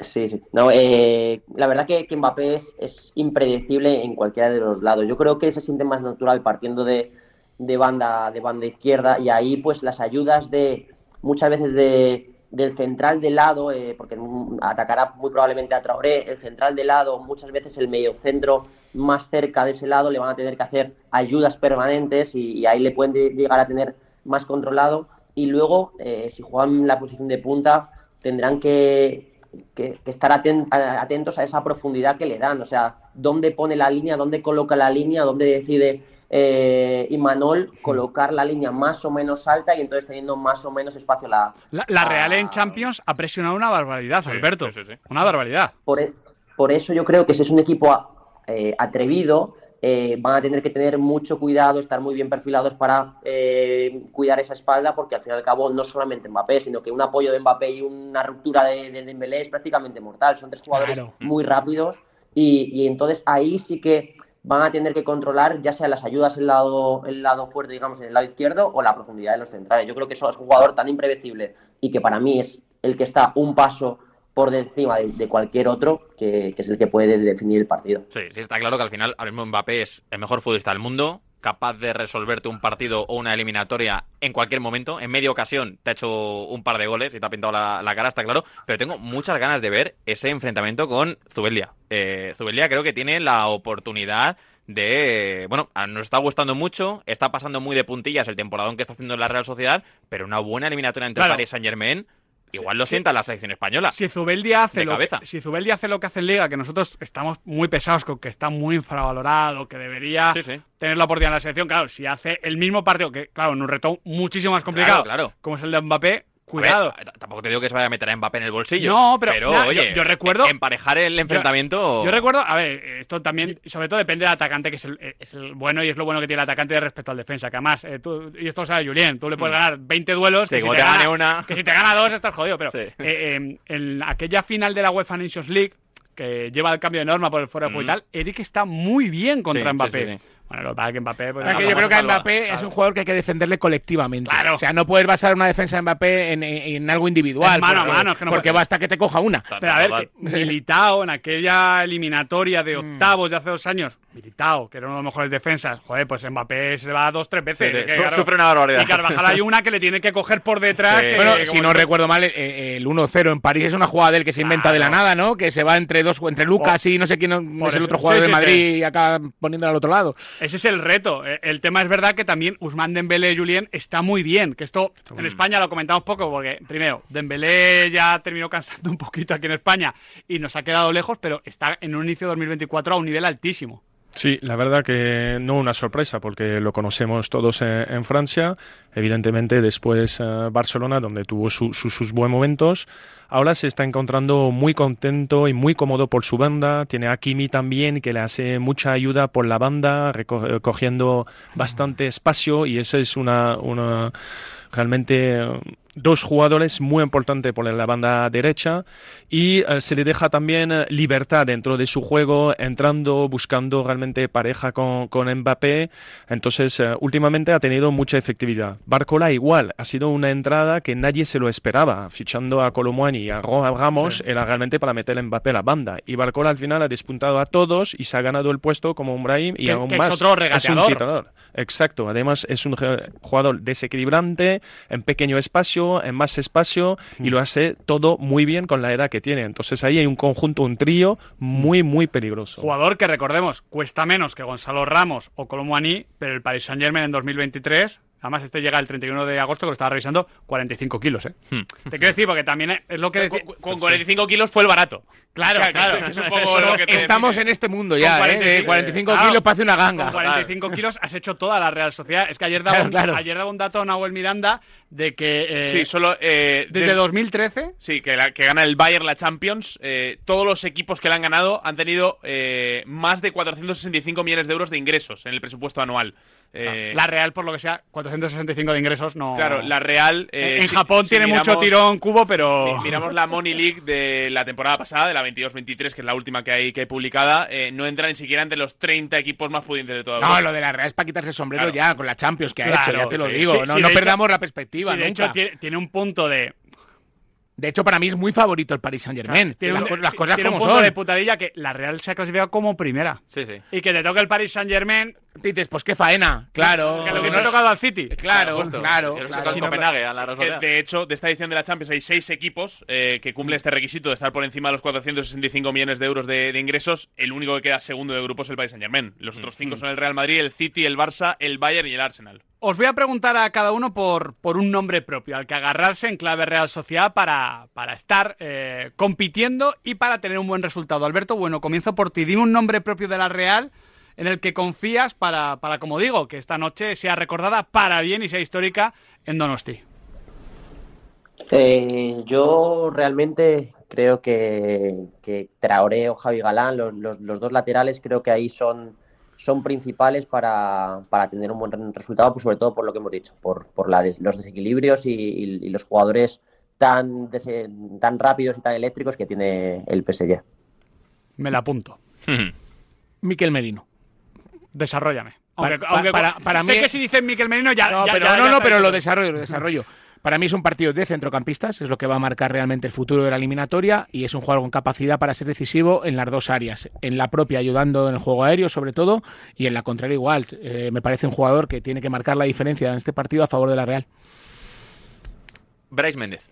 Sí, sí. No, eh, la verdad que, que Mbappé es, es impredecible en cualquiera de los lados. Yo creo que se siente más natural partiendo de, de banda, de banda izquierda y ahí pues las ayudas de muchas veces de, del central de lado, eh, porque atacará muy probablemente a Traoré, el central de lado, muchas veces el mediocentro más cerca de ese lado le van a tener que hacer ayudas permanentes y, y ahí le pueden de- llegar a tener más controlado. Y luego, eh, si juegan la posición de punta, tendrán que, que- que estar atentos a esa profundidad que le dan. O sea, dónde pone la línea, dónde coloca la línea, dónde decide eh, Imanol colocar la línea más o menos alta y entonces teniendo más o menos espacio la, La, la Real en Champions ha presionado una barbaridad, Alberto. sí, sí, sí. Una barbaridad. Por, e- por eso yo creo que si es un equipo a- eh, atrevido, eh, van a tener que tener mucho cuidado, estar muy bien perfilados para eh, cuidar esa espalda, porque al fin y al cabo no solamente Mbappé, sino que un apoyo de Mbappé y una ruptura de, de Dembélé es prácticamente mortal. Son tres jugadores Claro. muy rápidos y, y entonces ahí sí que van a tener que controlar ya sea las ayudas en el lado, el lado fuerte, digamos, en el lado izquierdo o la profundidad de los centrales. Yo creo que eso es un jugador tan impredecible y que para mí es el que está un paso por encima de, de cualquier otro, que, que es el que puede definir el partido. Sí, sí, está claro que al final ahora mismo Mbappé es el mejor futbolista del mundo, capaz de resolverte un partido o una eliminatoria en cualquier momento. En media ocasión te ha hecho un par de goles y te ha pintado la, la cara, está claro. Pero tengo muchas ganas de ver ese enfrentamiento con Zubelia. Eh, Zubelia creo que tiene la oportunidad de... Bueno, nos está gustando mucho, está pasando muy de puntillas el temporadón que está haciendo en la Real Sociedad, pero una buena eliminatoria entre Claro. Paris Saint Germain igual lo sí. sienta la selección española. Si Zubeldia hace lo si hace lo que hace en Liga, que nosotros estamos muy pesados con que está muy infravalorado, que debería sí. tener la oportunidad en la selección, claro, si hace el mismo partido, que claro, en un reto muchísimo más complicado, Claro, claro. como es el de Mbappé, Ver, cuidado. tampoco te digo que se vaya a meter a Mbappé en el bolsillo. No, pero, oye, yo- yo recuerdo- emparejar el enfrentamiento. Yo recuerdo, a ver, esto también, sobre todo depende del atacante, que es el, es el bueno y es lo bueno que tiene el atacante respecto al defensa. Que además, eh, tú, y esto lo sabe Julien, tú le puedes Mm. ganar 20 duelos. Sí, que como si te gane gana- una. Que si te gana dos, estás jodido. Pero Sí. eh, eh, en aquella final de la UEFA Nations League, que lleva el cambio de norma por el fuera de juego y Mm. tal, Eric está muy bien contra sí, Mbappé. sí, sí. Bueno, lo que pasa es que Mbappé. pues, Es que no, yo creo que. Mbappé es un jugador que hay que defenderle colectivamente. Claro. O sea, no puedes basar una defensa de Mbappé en, en- en algo individual. Es mano a porque- mano, es que no porque puede- basta que te coja una. Pero a ver, que Militao en aquella eliminatoria de Mm. octavos de hace dos años, Militao, que era uno de los mejores defensas, joder, pues Mbappé se le va dos, tres veces. Sí, sí, que, su- sufre una barbaridad. Y Carvajal hay una que le tiene que coger por detrás. Sí. que- Bueno, si no recuerdo mal, eh, el 1-0 en París es una jugada del que se inventa de la nada, ¿no? Que se va entre dos, entre Lucas y no sé quién es el otro jugador Sí, de Madrid sí. y acá poniéndola al otro lado. Ese es el reto. Eh, El tema es verdad que también Usman Dembélé Julien está muy bien. Que esto en España lo comentamos poco porque, primero, Dembélé ya terminó cansando un poquito aquí en España y nos ha quedado lejos, pero está en un inicio de 2024 a un nivel altísimo. Sí, la verdad que no una sorpresa porque lo conocemos todos en, Francia, evidentemente después eh, Barcelona donde tuvo su- su- sus buenos momentos, ahora se está encontrando muy contento y muy cómodo por su banda, tiene a Kimi también que le hace mucha ayuda por la banda, reco- cogiendo bastante espacio y esa es una, una realmente eh, dos jugadores muy importantes por la banda derecha y eh, se le deja también eh, libertad dentro de su juego, entrando, buscando realmente pareja con, con Mbappé. Entonces, eh, últimamente ha tenido mucha efectividad. Barcola igual, ha sido una entrada que nadie se lo esperaba. Fichando a Colomwani y a Ramos era realmente para meter a Mbappé a la banda. Y Barcola al final ha despuntado a todos y se ha ganado el puesto como un Brahim y Que- aún que es más. otro regateador. un tirador. Exacto, además es un jugador desequilibrante, en pequeño espacio, en más espacio, y lo hace todo muy bien con la edad que tiene. Entonces ahí hay un conjunto, un trío muy, muy peligroso. Jugador que recordemos, cuesta menos que Gonzalo Ramos o Colomwani, pero el Paris Saint Germain en 2023, además este llega el 31 de agosto, que lo estaba revisando, 45 kilos, ¿eh? Te quiero decir, porque también es lo que... Con, con 45 kilos fue el barato. Claro, claro. que es un poco lo que te- Estamos en este mundo ya, Con ¿eh? De 45 claro, kilos parece una ganga. Con 45 kilos has hecho toda la Real Sociedad. Es que ayer daba, Claro, un, claro. Ayer daba un dato Nahuel Miranda de que... eh, Sí, solo. eh, desde des- 2013... Sí, que, la- que gana el Bayern la Champions. eh, todos los equipos que la han ganado han tenido eh, más de 465 millones de euros de ingresos en el presupuesto anual. Eh, La Real, por lo que sea, 465 de ingresos no... Claro, la Real. eh, en si- Japón si tiene mucho tirón cubo, pero... si miramos la Money League de la temporada pasada, de la 22-23, que es la última que hay, que hay publicada, eh, no entra ni siquiera entre los 30 equipos más pudientes de toda No, Europa. lo de la Real es para quitarse el sombrero Claro. ya con la Champions que ha Claro, hecho, ya te lo sí, digo. sí, no sí, no de perdamos hecho- la perspectiva de nunca. hecho, tiene, tiene un punto de... De hecho, para mí es muy favorito el Paris Saint Germain. Tiene las, cosas tiene un punto son. de putadilla que la Real se ha clasificado como primera. Sí, sí. Y que te toque el Paris Saint Germain. Dices, pues qué faena. Claro. que lo que se ha tocado al City. Claro, justo. claro. Claro. Copenhague, a la Que, de hecho, de esta edición de la Champions hay seis equipos eh, que cumplen este requisito de estar por encima de los 465 millones de euros de, de ingresos. El único que queda segundo de grupo es el Paris Saint Germain. Los otros cinco son el Real Madrid, el City, el Barça, el Bayern y el Arsenal. Os voy a preguntar a cada uno por, por un nombre propio, al que agarrarse en clave Real Sociedad para, para estar eh, compitiendo y para tener un buen resultado. Alberto, bueno, comienzo por ti. Dime un nombre propio de la Real en el que confías para, para, como digo, que esta noche sea recordada para bien y sea histórica en Donosti. Eh, yo realmente creo que, que Traoré o Javi Galán, los, los- los dos laterales, creo que ahí son, son principales para, para tener un buen resultado, pues sobre todo por lo que hemos dicho, por, por la des- los desequilibrios y, y- y los jugadores tan, dese- tan rápidos y tan eléctricos que tiene el PSG. Me la apunto. Miquel Merino. Desarrollame. Para- Aunque, aunque- para- para sé mí- que si dicen Miquel Merino ya. No, ya- pero ya- no, ya no, pero lo desarrollo, lo desarrollo. Para mí es un partido de centrocampistas, es lo que va a marcar realmente el futuro de la eliminatoria y es un jugador con capacidad para ser decisivo en las dos áreas, en la propia ayudando en el juego aéreo sobre todo y en la contraria igual. Eh, me parece un jugador que tiene que marcar la diferencia en este partido a favor de la Real. Bryce Méndez.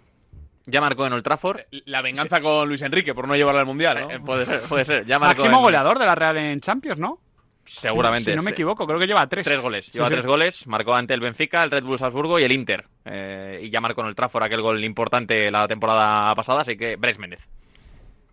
Ya marcó en Old Trafford. La venganza con Luis Enrique por no llevarlo al Mundial, ¿no? Eh, puede ser, puede ser. Ya marcó Máximo en- goleador de la Real en Champions, ¿no? Seguramente. Si, no me equivoco, creo que lleva tres. Tres goles. Sí, Lleva sí. tres goles. Marcó ante el Benfica, el Red Bull Salzburgo y el Inter. Eh, y ya marcó en el Trafford aquel gol importante la temporada pasada. Así que Bryce Méndez.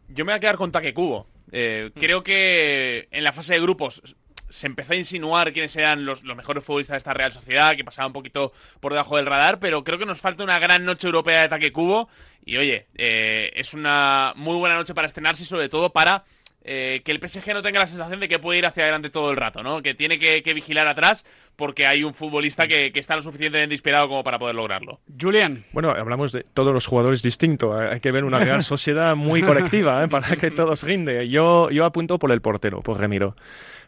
Yo me voy a quedar con Taque Cubo. Eh, Creo que en la fase de grupos se empezó a insinuar quiénes eran los, los mejores futbolistas de esta Real Sociedad, que pasaba un poquito por debajo del radar, pero creo que nos falta una gran noche europea de Taque Cubo. Y oye, eh, es una muy buena noche para estrenarse y sobre todo para eh, que el PSG no tenga la sensación de que puede ir hacia adelante todo el rato, ¿no? Que tiene que, que vigilar atrás porque hay un futbolista que, que está lo suficientemente inspirado como para poder lograrlo. Julián. Bueno, hablamos de todos los jugadores distintos. Hay que ver una Real Sociedad muy colectiva ¿eh? para que todos rinde. Yo, yo apunto por el portero, por Remiro.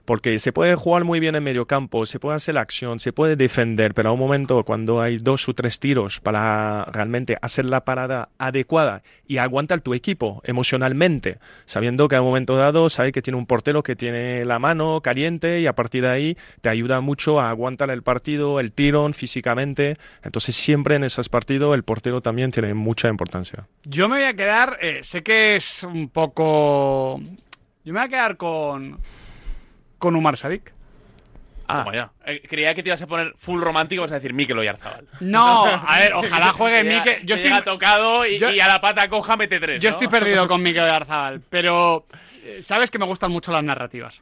Porque se puede jugar muy bien en medio campo, se puede hacer la acción, se puede defender, pero a un momento cuando hay dos o tres tiros para realmente hacer la parada adecuada y aguantar tu equipo emocionalmente, sabiendo que a un momento dado sabe que tiene un portero que tiene la mano caliente y a partir de ahí te ayuda mucho a aguantar el partido, el tirón físicamente. Entonces siempre en esos partidos el portero también tiene mucha importancia. Yo me voy a quedar, eh, sé que es un poco... Yo me voy a quedar con... Con Umar Sadik. Ah, ya. Eh, creía que te ibas a poner full romántico, vas a decir Mikel Oyarzabal. No, a ver, ojalá juegue Mikel. Yo que estoy tocado y, yo- y a la pata coja mete tres. Yo ¿no? estoy perdido con Mikel Oyarzabal, pero eh, sabes que me gustan mucho las narrativas.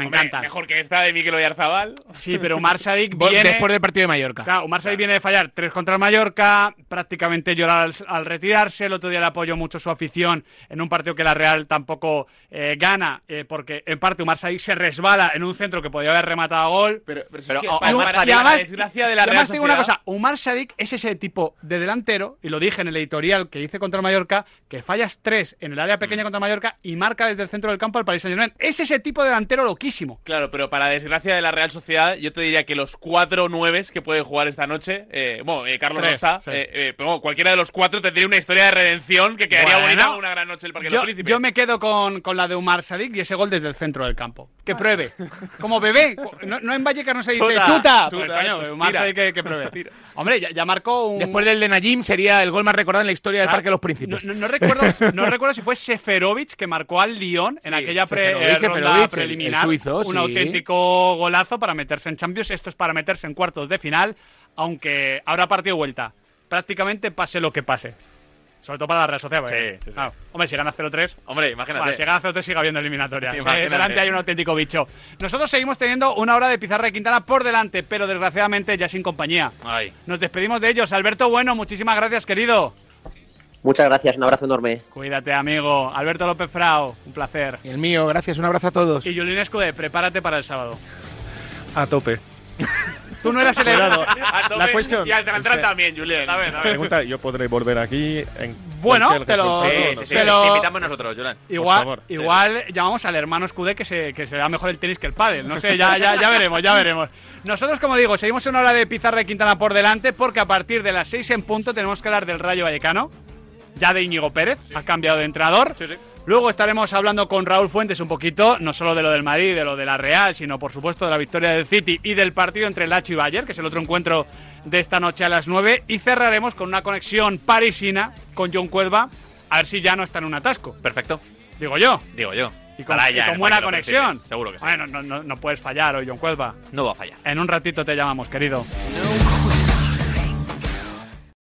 Me Hombre, encanta. Mejor que esta de Mikel Oyarzabal. Sí, pero Umar Sadik viene... Después del partido de Mallorca. Claro, Umar Sadik viene de fallar tres contra el Mallorca, prácticamente llorar al, al retirarse. El otro día le apoyó mucho su afición en un partido que la Real tampoco eh, gana, eh, porque en parte Umar Sadik se resbala en un centro que podía haber rematado a gol. Pero, pero, Pero, es que o- Omar Sadik- además- la desgracia de la y Real además te digo una cosa, Umar Sadik es ese tipo de delantero, y lo dije en el editorial que hice contra el Mallorca, que fallas tres en el área pequeña contra el Mallorca y marca desde el centro del campo al Paris Saint Germain. Es ese tipo de delantero Claro, pero para desgracia de la Real Sociedad, yo te diría que los cuatro nueves que puede jugar esta noche, eh, bueno, eh, Carlos Tres, no está, sí. eh, eh, pero bueno, cualquiera de los cuatro tendría una historia de redención que quedaría Bueno. bonita una gran noche el Parque de Yo, los Príncipes. yo me quedo con, con la de Umar Sadik y ese gol desde el centro del campo. Que pruebe. Como bebé. No, no en Vallecas no se dice Chuta, chuta. chuta, Pues, coño. Umar. Sadik que, que pruebe. Hombre, ya, ya marcó un. Después del de Najim sería el gol más recordado en la historia del Ah, Parque de los Príncipes. no- no recuerdo, no recuerdo si fue Seferovic que marcó al Lyon en Sí, aquella pre- eh, ronda el- preliminar. el un sí. auténtico golazo para meterse en Champions. Esto es para meterse en cuartos de final, aunque habrá partido vuelta. Prácticamente pase lo que pase. Sobre todo para la Real Sociedad. porque, Sí, sí, sí. claro, hombre, si gana 0-3. Hombre, imagínate. Bueno, si gana 0-3 sigue habiendo eliminatoria. Eh, delante hay un auténtico bicho. Nosotros seguimos teniendo una hora de pizarra de Quintana por delante, pero desgraciadamente ya sin compañía. Ay. Nos despedimos de ellos. Alberto Bueno, muchísimas gracias, querido. Muchas gracias, un abrazo enorme. Cuídate, amigo. Alberto López Frao, un placer. Y el mío, gracias, un abrazo a todos. Y Julien Escudé, prepárate para el sábado. A tope. Tú no eras el tope, La cuestión Y al que- también, Julián. A ver, a ver. Pregunta, yo podré volver aquí en Bueno, te lo- Sí, sí, sí. Te lo- invitamos nosotros, Julián. Igual, favor. igual llamamos al hermano Escudé que se, que se da mejor el tenis que el pádel. No sé, ya, ya, ya veremos, ya veremos. Nosotros, como digo, seguimos en una hora de pizarra de Quintana por delante porque a partir de las 6 en punto tenemos que hablar del Rayo Vallecano. Ya de Íñigo Pérez, ha cambiado de entrenador. Luego estaremos hablando con Raúl Fuentes un poquito, no solo de lo del Madrid, de lo de la Real, sino por supuesto de la victoria del City y del partido entre el Lacho y Bayern, que es el otro encuentro de esta noche a las 9. Y cerraremos con una conexión parisina con John Cuelva, a ver si ya no está en un atasco. Perfecto. Digo yo. Digo yo. Y con, y buena conexión. Seguro que sí. Bueno, no, no, no puedes fallar hoy, John Cuelva. No va a fallar. En un ratito te llamamos, querido.